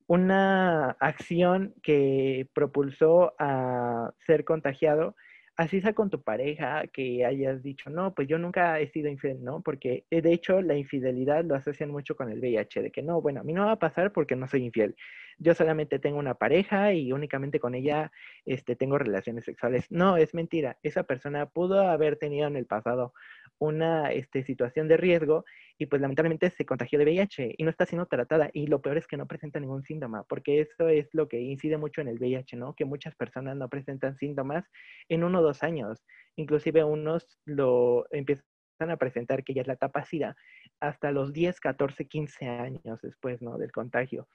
S3: Una acción que propulsó a ser contagiado, así sea con tu pareja, que hayas dicho, no, pues yo nunca he sido infiel, ¿no? Porque eh, de hecho la infidelidad lo asocian mucho con el VIH, de que no, bueno, a mí no va a pasar porque no soy infiel. Yo solamente tengo una pareja y únicamente con ella este, tengo relaciones sexuales. No, es mentira. Esa persona pudo haber tenido en el pasado una este, situación de riesgo y pues lamentablemente se contagió de VIH y no está siendo tratada y lo peor es que no presenta ningún síntoma, porque eso es lo que incide mucho en el VIH, ¿no? Que muchas personas no presentan síntomas en uno o dos años, inclusive unos lo empiezan a presentar que ya es la etapa SIDA hasta los 10, 14, 15 años después, ¿no? Del contagio.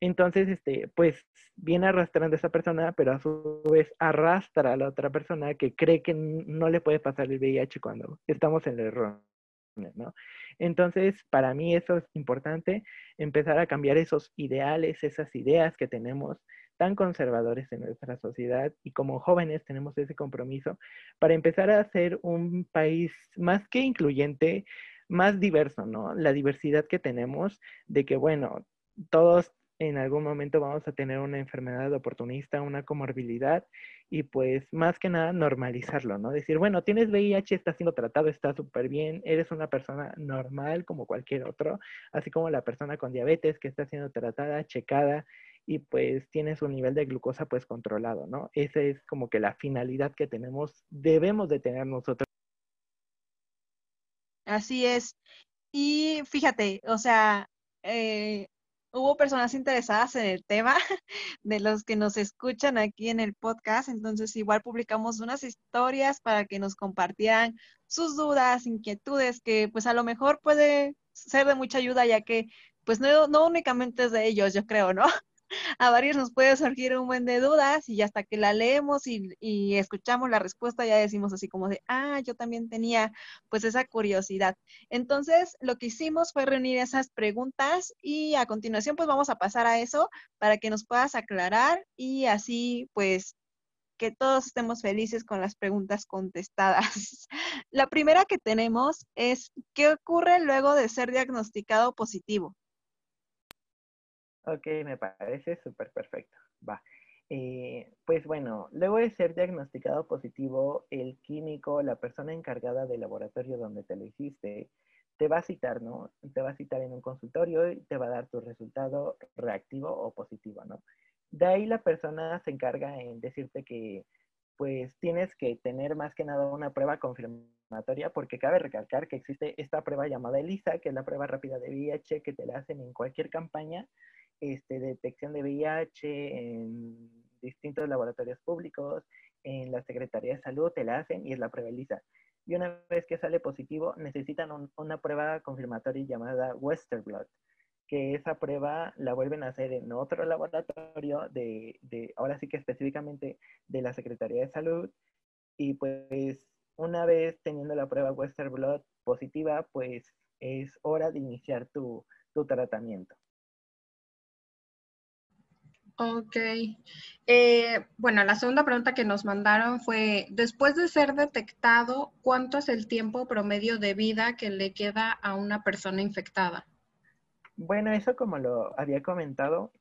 S3: Entonces, este, pues viene arrastrando a esa persona, pero a su vez arrastra a la otra persona que cree que no le puede pasar el VIH cuando estamos en el error, ¿no? Entonces, para mí eso es importante, empezar a cambiar esos ideales, esas ideas que tenemos tan conservadores en nuestra sociedad y como jóvenes tenemos ese compromiso para empezar a ser un país más que incluyente, más diverso, ¿no? La diversidad que tenemos de que, bueno, todos en algún momento vamos a tener una enfermedad oportunista, una comorbilidad y pues más que nada normalizarlo, ¿no? Decir, bueno, tienes VIH, está siendo tratado, está súper bien, eres una persona normal como cualquier otro, así como la persona con diabetes que está siendo tratada, checada y pues tienes un nivel de glucosa pues controlado, ¿no? Esa es como que la finalidad que tenemos, debemos de tener nosotros.
S2: Así es. Y fíjate, o sea, eh, hubo personas interesadas en el tema de los que nos escuchan aquí en el podcast, entonces igual publicamos unas historias para que nos compartieran sus dudas, inquietudes, que pues a lo mejor puede ser de mucha ayuda, ya que pues no, no únicamente es de ellos, yo creo, ¿no? A varios nos puede surgir un buen de dudas y hasta que la leemos y, y, escuchamos la respuesta ya decimos así como de, ah, yo también tenía pues esa curiosidad. Entonces, lo que hicimos fue reunir esas preguntas y a continuación pues vamos a pasar a eso para que nos puedas aclarar y así pues que todos estemos felices con las preguntas contestadas. La primera que tenemos es, ¿qué ocurre luego de ser diagnosticado positivo?
S3: Ok, me parece súper perfecto. Va. Eh, pues bueno, luego de ser diagnosticado positivo, el químico, la persona encargada del laboratorio donde te lo hiciste, te va a citar, ¿no? Te va a citar en un consultorio y te va a dar tu resultado reactivo o positivo, ¿no? De ahí la persona se encarga en decirte que pues tienes que tener más que nada una prueba confirmatoria, porque cabe recalcar que existe esta prueba llamada ELISA, que es la prueba rápida de VIH que te la hacen en cualquier campaña este, de detección de VIH en distintos laboratorios públicos, en la Secretaría de Salud te la hacen y es la prueba ELISA. Y una vez que sale positivo, necesitan una prueba confirmatoria llamada Western Blot, que esa prueba la vuelven a hacer en otro laboratorio de, de, ahora sí que específicamente de la Secretaría de Salud. Y pues una vez teniendo la prueba Western Blot positiva, pues es hora de iniciar tu, tu tratamiento.
S4: Ok. Eh, bueno, la segunda pregunta que nos mandaron fue, después de ser detectado, ¿cuánto es el tiempo promedio de vida que le queda a una persona infectada?
S3: Bueno, eso como lo había comentado,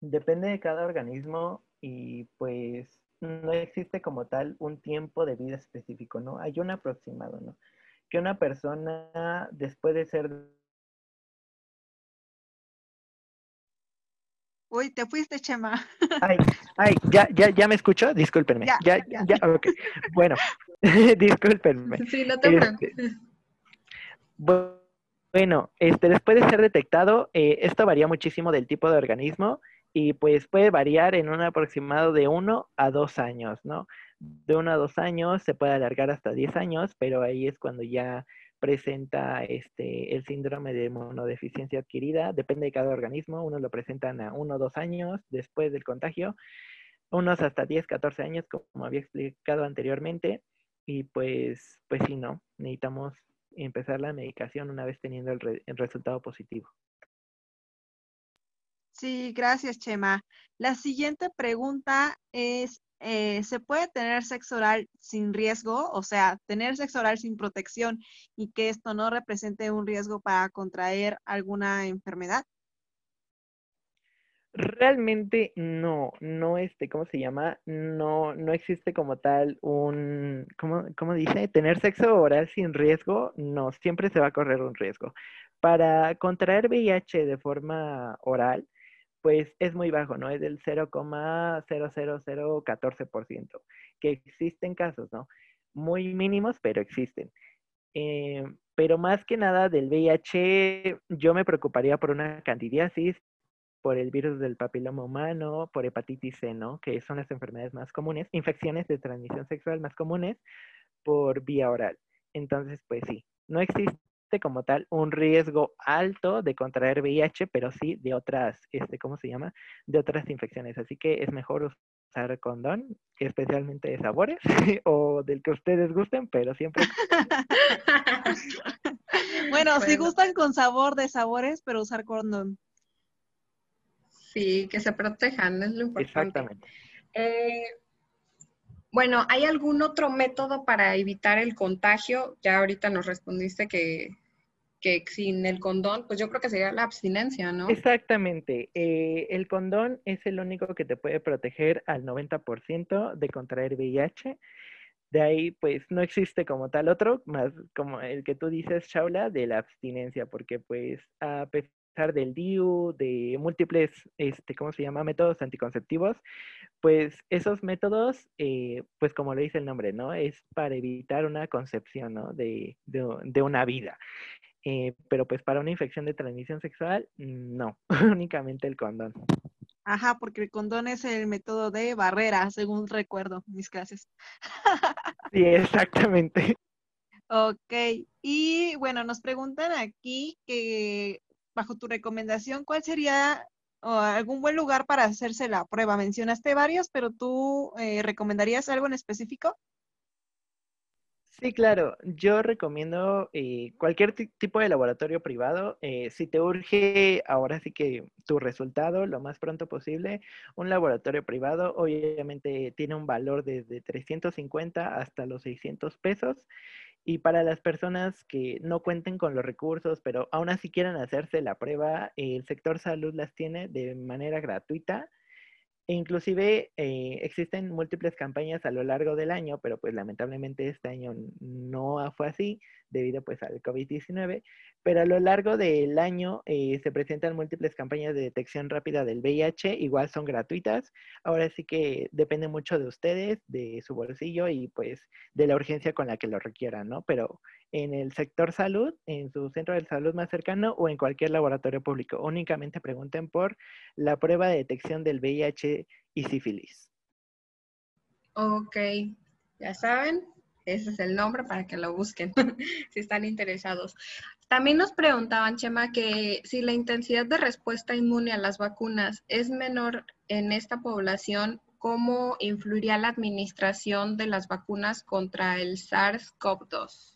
S3: depende de cada organismo y pues no existe como tal un tiempo de vida específico, ¿no? Hay un aproximado, ¿no? Que una persona después de ser...
S2: Uy, te fuiste, Chema.
S3: Ay, ay, ya, ya, ya me escucho, discúlpenme. Ya, ya, ya, ya ok. Bueno, discúlpenme.
S4: Sí, no te
S3: Este,
S4: preocupes.
S3: Bueno, este, después de ser detectado, eh, esto varía muchísimo del tipo de organismo y pues puede variar en un aproximado de uno a dos años, ¿no? De uno a dos años se puede alargar hasta 10 años, pero ahí es cuando ya presenta este, el síndrome de inmunodeficiencia adquirida. Depende de cada organismo. Unos lo presentan a uno o dos años después del contagio, unos hasta 10, 14 años, como había explicado anteriormente. Y pues, pues sí, no, necesitamos empezar la medicación una vez teniendo el, el resultado positivo.
S2: Sí, gracias, Chema. La siguiente pregunta es, eh, ¿se puede tener sexo oral sin riesgo? O sea, tener sexo oral sin protección y que esto no represente un riesgo para contraer alguna enfermedad.
S3: Realmente no, no este, ¿cómo se llama? No, no existe como tal un, ¿cómo, cómo dice? Tener sexo oral sin riesgo, no, siempre se va a correr un riesgo. Para contraer VIH de forma oral, pues es muy bajo, ¿no? Es del 0,00014%, que existen casos, ¿no? Muy mínimos, pero existen. Eh, pero más que nada del VIH, yo me preocuparía por una candidiasis, por el virus del papiloma humano, por hepatitis C, ¿no? Que son las enfermedades más comunes, infecciones de transmisión sexual más comunes por vía oral. Entonces, pues sí, no existe como tal un riesgo alto de contraer VIH, pero sí de otras, este, ¿cómo se llama? De otras infecciones. Así que es mejor usar condón, especialmente de sabores o del que ustedes gusten, pero siempre
S2: Bueno, si gustan con sabor de sabores, pero usar condón.
S4: Sí, que se protejan, es lo importante.
S3: exactamente.
S4: Eh, bueno, ¿hay algún otro método para evitar el contagio? Ya ahorita nos respondiste que, que sin el condón, pues yo creo que sería la abstinencia, ¿no?
S3: Exactamente. eh, el condón es el único que te puede proteger al 90% de contraer VIH. De ahí, pues, no existe como tal otro, más como el que tú dices, Shaula, de la abstinencia, porque, pues, a pesar del DIU, de múltiples, este, ¿cómo se llama? Métodos anticonceptivos, pues, esos métodos, eh, pues, como lo dice el nombre, ¿no? Es para evitar una concepción, ¿no? De, de, de una vida. Eh, pero pues para una infección de transmisión sexual, no, únicamente el condón.
S2: Ajá, porque el condón es el método de barrera, según recuerdo mis clases.
S3: Sí, exactamente.
S2: Ok, y bueno, nos preguntan aquí que bajo tu recomendación, ¿cuál sería algún buen lugar para hacerse la prueba? Mencionaste varios, pero tú eh, recomendarías algo en específico?
S3: Sí, claro. Yo recomiendo eh, cualquier ti- tipo de laboratorio privado. eh, si te urge ahora sí que tu resultado lo más pronto posible, un laboratorio privado obviamente tiene un valor desde 350 hasta los 600 pesos. Y para las personas que no cuenten con los recursos, pero aún así quieran hacerse la prueba, el sector salud las tiene de manera gratuita. Inclusive eh, existen múltiples campañas a lo largo del año, pero pues lamentablemente este año no fue así debido pues al COVID-19, pero a lo largo del año eh, se presentan múltiples campañas de detección rápida del VIH, igual son gratuitas, ahora sí que depende mucho de ustedes, de su bolsillo y pues de la urgencia con la que lo requieran, ¿no? Pero en el sector salud, en su centro de salud más cercano o en cualquier laboratorio público. Únicamente pregunten por la prueba de detección del VIH y sífilis.
S4: Ok, ya saben, ese es el nombre para que lo busquen si están interesados. También nos preguntaban, Chema, que si la intensidad de respuesta inmune a las vacunas es menor en esta población, ¿cómo influiría la administración de las vacunas contra el SARS-CoV-2?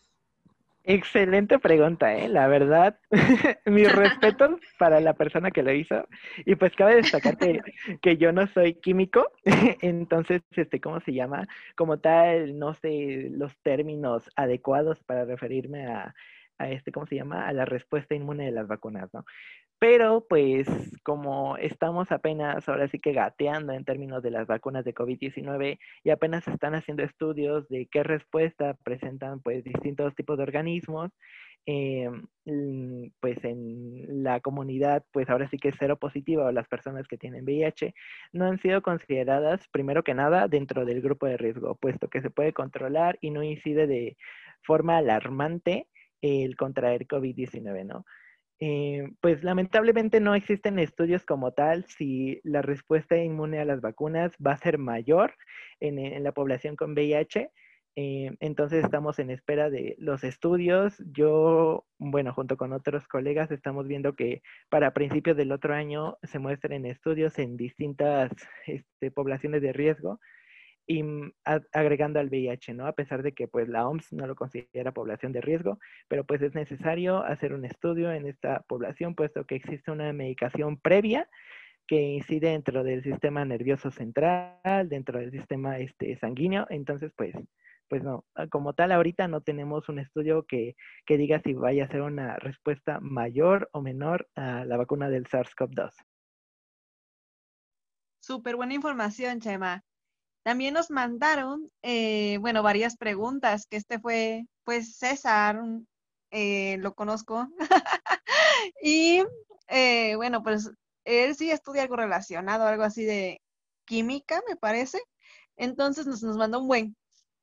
S3: Excelente pregunta, ¿eh? La verdad, mi respeto para la persona que lo hizo. Y pues cabe destacar que, que, yo no soy químico, entonces, este, ¿cómo se llama? Como tal, no sé los términos adecuados para referirme a, a este, ¿cómo se llama? A la respuesta inmune de las vacunas, ¿no? Pero pues como estamos apenas ahora sí que gateando en términos de las vacunas de COVID-19 y apenas están haciendo estudios de qué respuesta presentan pues distintos tipos de organismos, eh, pues en la comunidad pues ahora sí que es cero positiva o las personas que tienen VIH no han sido consideradas primero que nada dentro del grupo de riesgo, puesto que se puede controlar y no incide de forma alarmante el contraer COVID-19, ¿no? Eh, pues lamentablemente no existen estudios como tal si la respuesta inmune a las vacunas va a ser mayor en, la población con VIH. Eh, entonces estamos en espera de los estudios. Yo, bueno, junto con otros colegas estamos viendo que para principios del otro año se muestren estudios en distintas este, poblaciones de riesgo y mm, agregando al VIH, ¿no? A pesar de que pues la OMS no lo considera población de riesgo, pero pues es necesario hacer un estudio en esta población, puesto que existe una medicación previa que incide dentro del sistema nervioso central, dentro del sistema este, sanguíneo, entonces pues, pues no, ah, como tal ahorita no tenemos un estudio que, que diga si vaya a ser una respuesta mayor o menor a la vacuna del SARS-CoV-2.
S2: Súper buena información, Chema. También nos mandaron, eh, bueno, varias preguntas, que este fue, pues, César, eh, lo conozco. y, eh, bueno, pues, él sí estudia algo relacionado, algo así de química, me parece. Entonces nos, nos mandó un buen.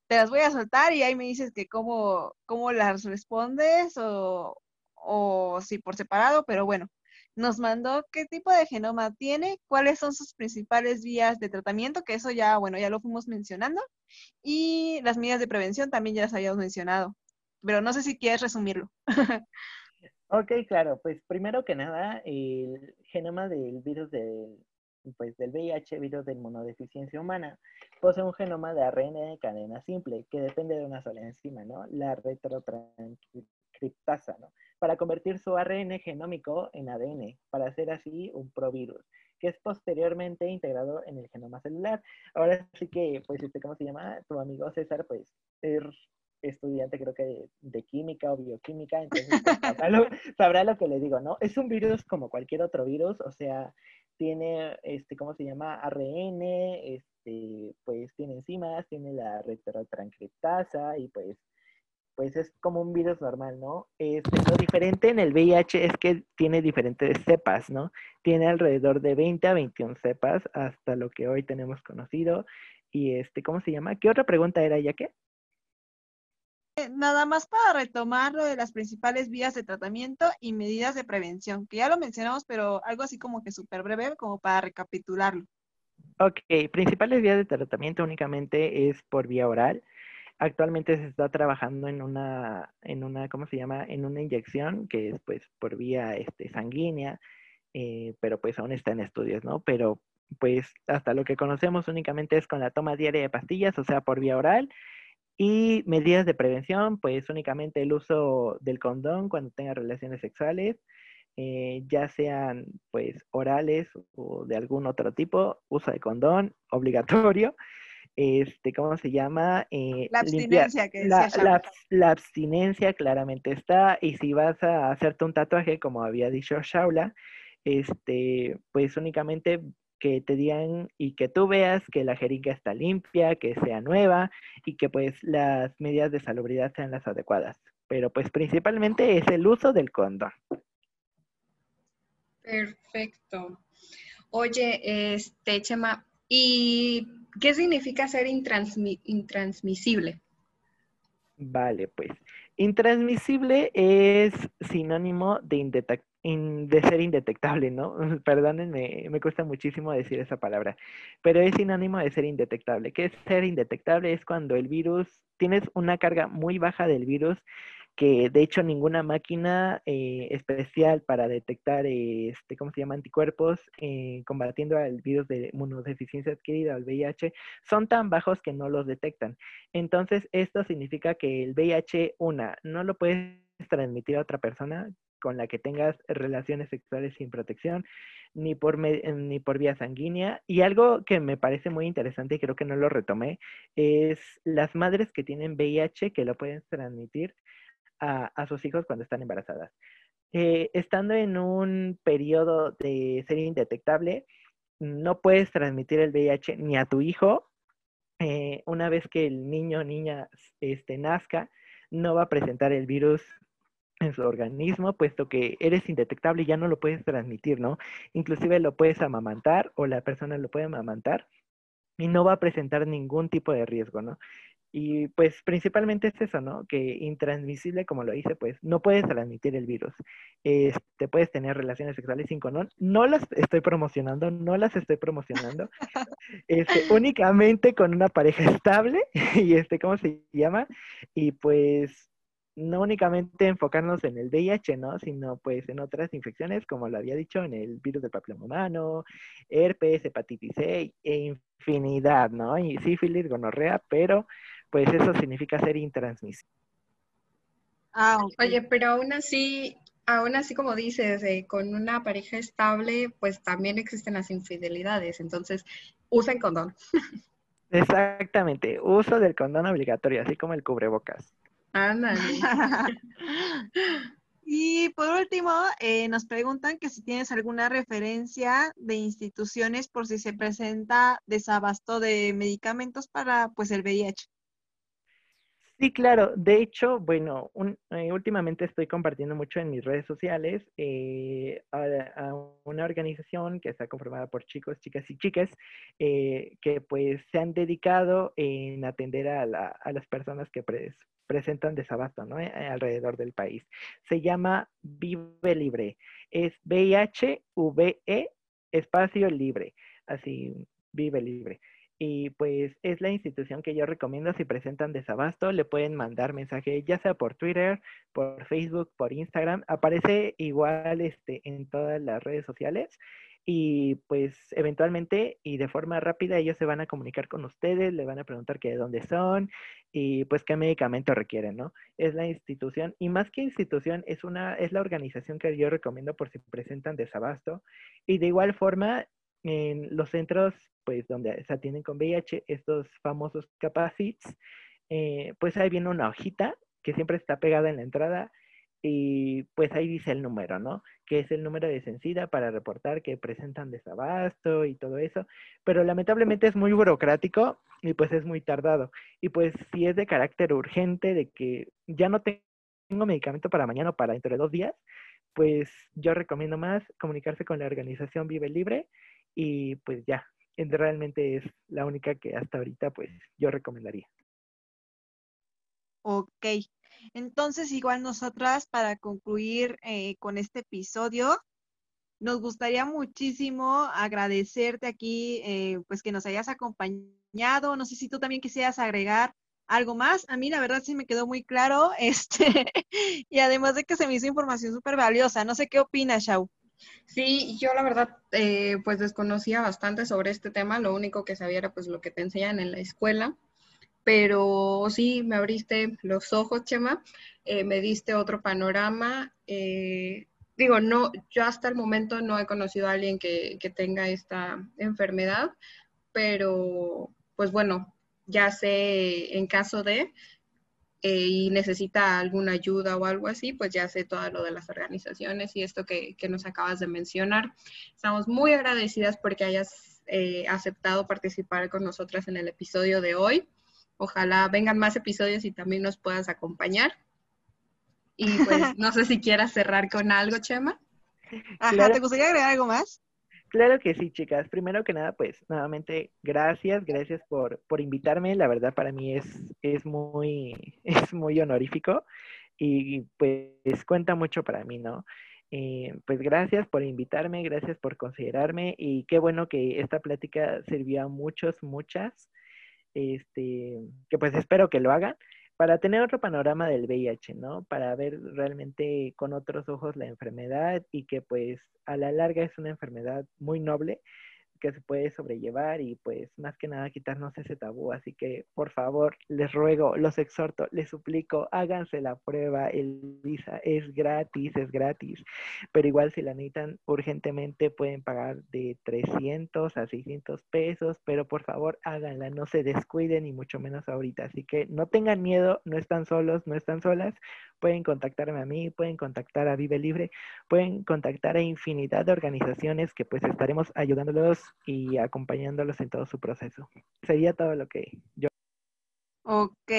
S2: Te las voy a soltar y ahí me dices que cómo, cómo las respondes o, o si por separado, pero bueno, nos mandó qué tipo de genoma tiene, cuáles son sus principales vías de tratamiento, que eso ya, bueno, ya lo fuimos mencionando, y las medidas de prevención también ya las habíamos mencionado, pero no sé si quieres resumirlo.
S3: ok, claro, pues primero que nada, el genoma del virus del, pues, del VIH, virus de inmunodeficiencia humana, posee un genoma de ARN de cadena simple que depende de una sola enzima, ¿no? La retrotranscriptasa, ¿no? Para convertir su ARN genómico en ADN, para hacer así un provirus, que es posteriormente integrado en el genoma celular. Ahora sí que, pues, este, ¿cómo se llama? Tu amigo César, pues, es estudiante creo que de, química o bioquímica, entonces pues, sabrá, lo, que le digo, ¿no? Es un virus como cualquier otro virus, o sea, tiene, este, ¿cómo se llama? ARN, este, pues tiene enzimas, tiene la retrotranscriptasa y pues pues es como un virus normal, ¿no? Este, lo diferente en el VIH es que tiene diferentes cepas, ¿no? Tiene alrededor de 20 a 21 cepas hasta lo que hoy tenemos conocido. Y este, ¿cómo se llama? ¿Qué otra pregunta era, ya que?
S2: Eh, nada más para retomar lo de las principales vías de tratamiento y medidas de prevención, que ya lo mencionamos, pero algo así como que súper breve, como para recapitularlo.
S3: Ok, principales vías de tratamiento únicamente es por vía oral Actualmente se está trabajando en una, en una, ¿cómo se llama? En una inyección que es pues por vía este, sanguínea, eh, pero pues aún está en estudios, ¿no? Pero pues hasta lo que conocemos únicamente es con la toma diaria de pastillas, o sea, por vía oral. Y medidas de prevención, pues únicamente el uso del condón cuando tenga relaciones sexuales, eh, ya sean pues orales o de algún otro tipo, uso de condón obligatorio este, ¿cómo se llama?
S2: Eh, la abstinencia que
S3: la, la, abstinencia claramente está, y si vas a hacerte un tatuaje, como había dicho Shaula, este, pues únicamente que te digan y que tú veas que la jeringa está limpia, que sea nueva y que pues las medidas de salubridad sean las adecuadas. Pero pues principalmente es el uso del condón.
S4: Perfecto. Oye, este, Chema, ¿y qué significa ser intransmisible?
S3: Vale, pues intransmisible es sinónimo de, de ser indetectable, ¿no? Perdónenme, me cuesta muchísimo decir esa palabra, pero es sinónimo de ser indetectable. ¿Qué es ser indetectable? Es cuando el virus, tienes una carga muy baja del virus que de hecho ninguna máquina eh, especial para detectar, este, ¿cómo se llama?, anticuerpos eh, combatiendo al virus de inmunodeficiencia adquirida, el VIH, son tan bajos que no los detectan. Entonces, esto significa que el VIH, una, no lo puedes transmitir a otra persona con la que tengas relaciones sexuales sin protección, ni por, ni por vía sanguínea. Y algo que me parece muy interesante y creo que no lo retomé, es las madres que tienen VIH que lo pueden transmitir a, sus hijos cuando están embarazadas. Eh, estando en un periodo de ser indetectable, no puedes transmitir el VIH ni a tu hijo. Eh, una vez que el niño o niña este, nazca, no va a presentar el virus en su organismo, puesto que eres indetectable y ya no lo puedes transmitir, ¿no? Inclusive lo puedes amamantar o la persona lo puede amamantar y no va a presentar ningún tipo de riesgo, ¿no? Y pues principalmente es eso, ¿no? Que intransmisible, como lo dice, pues no puedes transmitir el virus. Este, puedes tener relaciones sexuales sin condón. No las estoy promocionando, no las estoy promocionando. Este, únicamente con una pareja estable y este, ¿cómo se llama? Y pues no únicamente enfocarnos en el VIH, ¿no? Sino pues en otras infecciones, como lo había dicho, en el virus del papiloma humano, herpes, hepatitis C e infinidad, ¿no? Y sífilis, gonorrea, pero pues eso significa ser intransmisible.
S4: Ah, Oye, pero aún así, aún así como dices, eh, con una pareja estable, pues también existen las infidelidades, entonces usen condón.
S3: Exactamente, uso del condón obligatorio, así como el cubrebocas.
S4: Ándale.
S2: y por último, eh, nos preguntan que si tienes alguna referencia de instituciones por si se presenta desabasto de medicamentos para pues el VIH.
S3: Sí, claro. De hecho, bueno, eh, últimamente estoy compartiendo mucho en mis redes sociales eh, a, una organización que está conformada por chicos, chicas y chicas eh, que pues se han dedicado en atender a, las personas que presentan desabasto ¿no? alrededor del país. Se llama Vive Libre. Es V-I-H-V-E espacio libre. Así, Vive Libre y pues es la institución que yo recomiendo si presentan desabasto, le pueden mandar mensaje ya sea por Twitter, por Facebook, por Instagram, aparece igual este en todas las redes sociales y pues eventualmente y de forma rápida ellos se van a comunicar con ustedes, le van a preguntar qué de dónde son y pues qué medicamento requieren, ¿no? Es la institución y más que institución es una es la organización que yo recomiendo por si presentan desabasto y de igual forma en los centros pues donde se atienden con VIH, estos famosos capacits, eh, pues ahí viene una hojita que siempre está pegada en la entrada y pues ahí dice el número, ¿no? Que es el número de censida para reportar que presentan desabasto y todo eso, pero lamentablemente es muy burocrático y pues es muy tardado. Y pues si es de carácter urgente, de que ya no tengo medicamento para mañana o para dentro de dos días, pues yo recomiendo más comunicarse con la organización Vive Libre y pues ya, realmente es la única que hasta ahorita pues yo recomendaría.
S2: Ok, entonces igual nosotras para concluir eh, con este episodio, nos gustaría muchísimo agradecerte aquí, eh, pues que nos hayas acompañado. No sé si tú también quisieras agregar algo más. A mí la verdad sí me quedó muy claro, este, y además de que se me hizo información súper valiosa. No sé qué opinas, Shau.
S4: Sí, yo la verdad, eh, pues desconocía bastante sobre este tema, lo único que sabía era pues lo que te enseñan en la escuela, pero sí, me abriste los ojos, Chema, eh, me diste otro panorama. Eh, digo, no, yo hasta el momento no he conocido a alguien que, que tenga esta enfermedad, pero pues bueno, ya sé en caso de, eh, y necesita alguna ayuda o algo así, pues ya sé todo lo de las organizaciones y esto que, que nos acabas de mencionar. Estamos muy agradecidas porque hayas eh, aceptado participar con nosotras en el episodio de hoy. Ojalá vengan más episodios y también nos puedas acompañar. Y pues no sé si quieras cerrar con algo, Chema.
S2: Ajá, ¿te gustaría agregar algo más?
S3: Claro que sí, chicas. Primero que nada, pues nuevamente, gracias, gracias por, por invitarme. La verdad para mí es, es, muy, es muy honorífico y pues cuenta mucho para mí, ¿no? Eh, pues gracias por invitarme, gracias por considerarme y qué bueno que esta plática sirvió a muchos, muchas, este, que pues espero que lo hagan para tener otro panorama del VIH, ¿no? Para ver realmente con otros ojos la enfermedad y que pues a la larga es una enfermedad muy noble que se puede sobrellevar y pues más que nada quitarnos ese tabú. Así que por favor, les ruego, los exhorto, les suplico, háganse la prueba. El visa es gratis, es gratis. Pero igual si la necesitan urgentemente pueden pagar de 300 a 600 pesos, pero por favor háganla, no se descuiden y mucho menos ahorita. Así que no tengan miedo, no están solos, no están solas pueden contactarme a mí, pueden contactar a Vive Libre, pueden contactar a infinidad de organizaciones que pues estaremos ayudándolos y acompañándolos en todo su proceso. Sería todo lo que yo.
S2: Ok,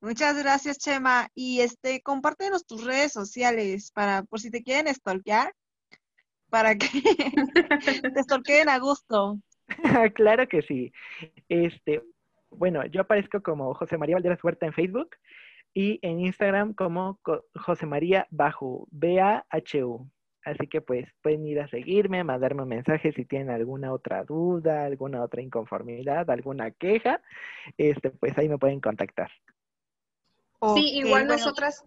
S2: muchas gracias Chema. Y este, compártenos tus redes sociales para, por si te quieren stalkear, para que te stalkeen a gusto.
S3: claro que sí. Este, bueno, yo aparezco como José María Valderas Huerta en Facebook y en Instagram como José María Bajo, B-A-H-U. Así que pues pueden ir a seguirme, mandarme un mensaje si tienen alguna otra duda, alguna otra inconformidad, alguna queja, este, pues ahí me pueden contactar.
S4: Sí, igual nosotras,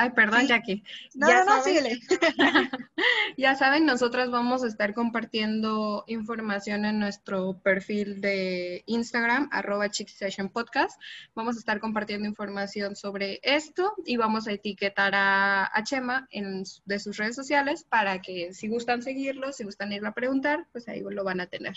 S4: Ay, perdón, Jackie.
S2: No, ya no, síguele.
S4: ya saben, nosotras vamos a estar compartiendo información en nuestro perfil de Instagram, arroba Podcast. Vamos a estar compartiendo información sobre esto y vamos a etiquetar a, Chema en, de sus redes sociales para que si gustan seguirlo, si gustan ir a preguntar, pues ahí lo van a tener.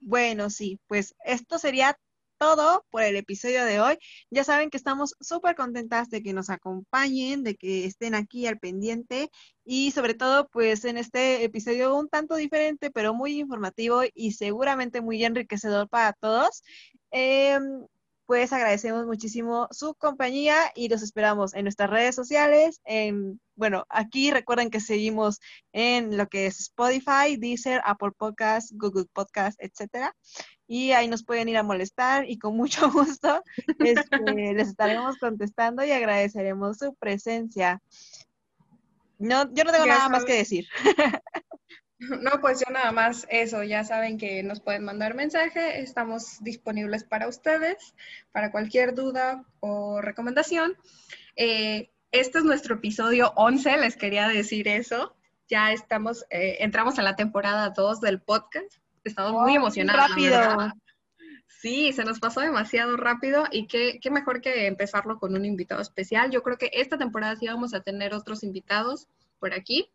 S2: Bueno, sí, pues esto sería todo por el episodio de hoy. Ya saben que estamos súper contentas de que nos acompañen, de que estén aquí al pendiente y sobre todo pues en este episodio un tanto diferente, pero muy informativo y seguramente muy enriquecedor para todos. Em, pues agradecemos muchísimo su compañía y los esperamos en nuestras redes sociales. En, bueno, aquí recuerden que seguimos en lo que es Spotify, Deezer, Apple Podcasts, Google Podcasts, etcétera. Y ahí nos pueden ir a molestar y con mucho gusto este, les estaremos contestando y agradeceremos su presencia. No, yo no tengo nada más que decir.
S4: No, pues yo nada más eso, ya saben que nos pueden mandar mensaje, estamos disponibles para ustedes, para cualquier duda o recomendación. Eh, este es nuestro episodio 11, les quería decir eso. Ya estamos, eh, entramos a la temporada 2 del podcast, estamos muy emocionados.
S2: Rápido.
S4: Sí, se nos pasó demasiado rápido y qué, qué mejor que empezarlo con un invitado especial. Yo creo que esta temporada sí vamos a tener otros invitados por aquí.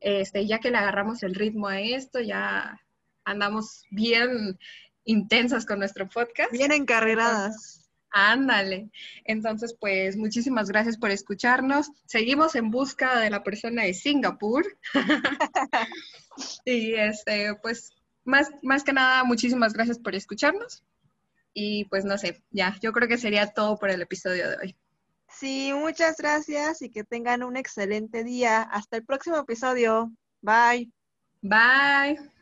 S4: Este, ya que le agarramos el ritmo a esto, ya andamos bien intensas con nuestro podcast.
S2: Bien encarreradas.
S4: Ándale. Entonces, pues muchísimas gracias por escucharnos. Seguimos en busca de la persona de Singapur. y este, pues, más, más que nada, muchísimas gracias por escucharnos. Y pues no sé, ya, yo creo que sería todo por el episodio de hoy.
S2: Sí, muchas gracias y que tengan un excelente día. Hasta el próximo episodio. Bye.
S4: Bye.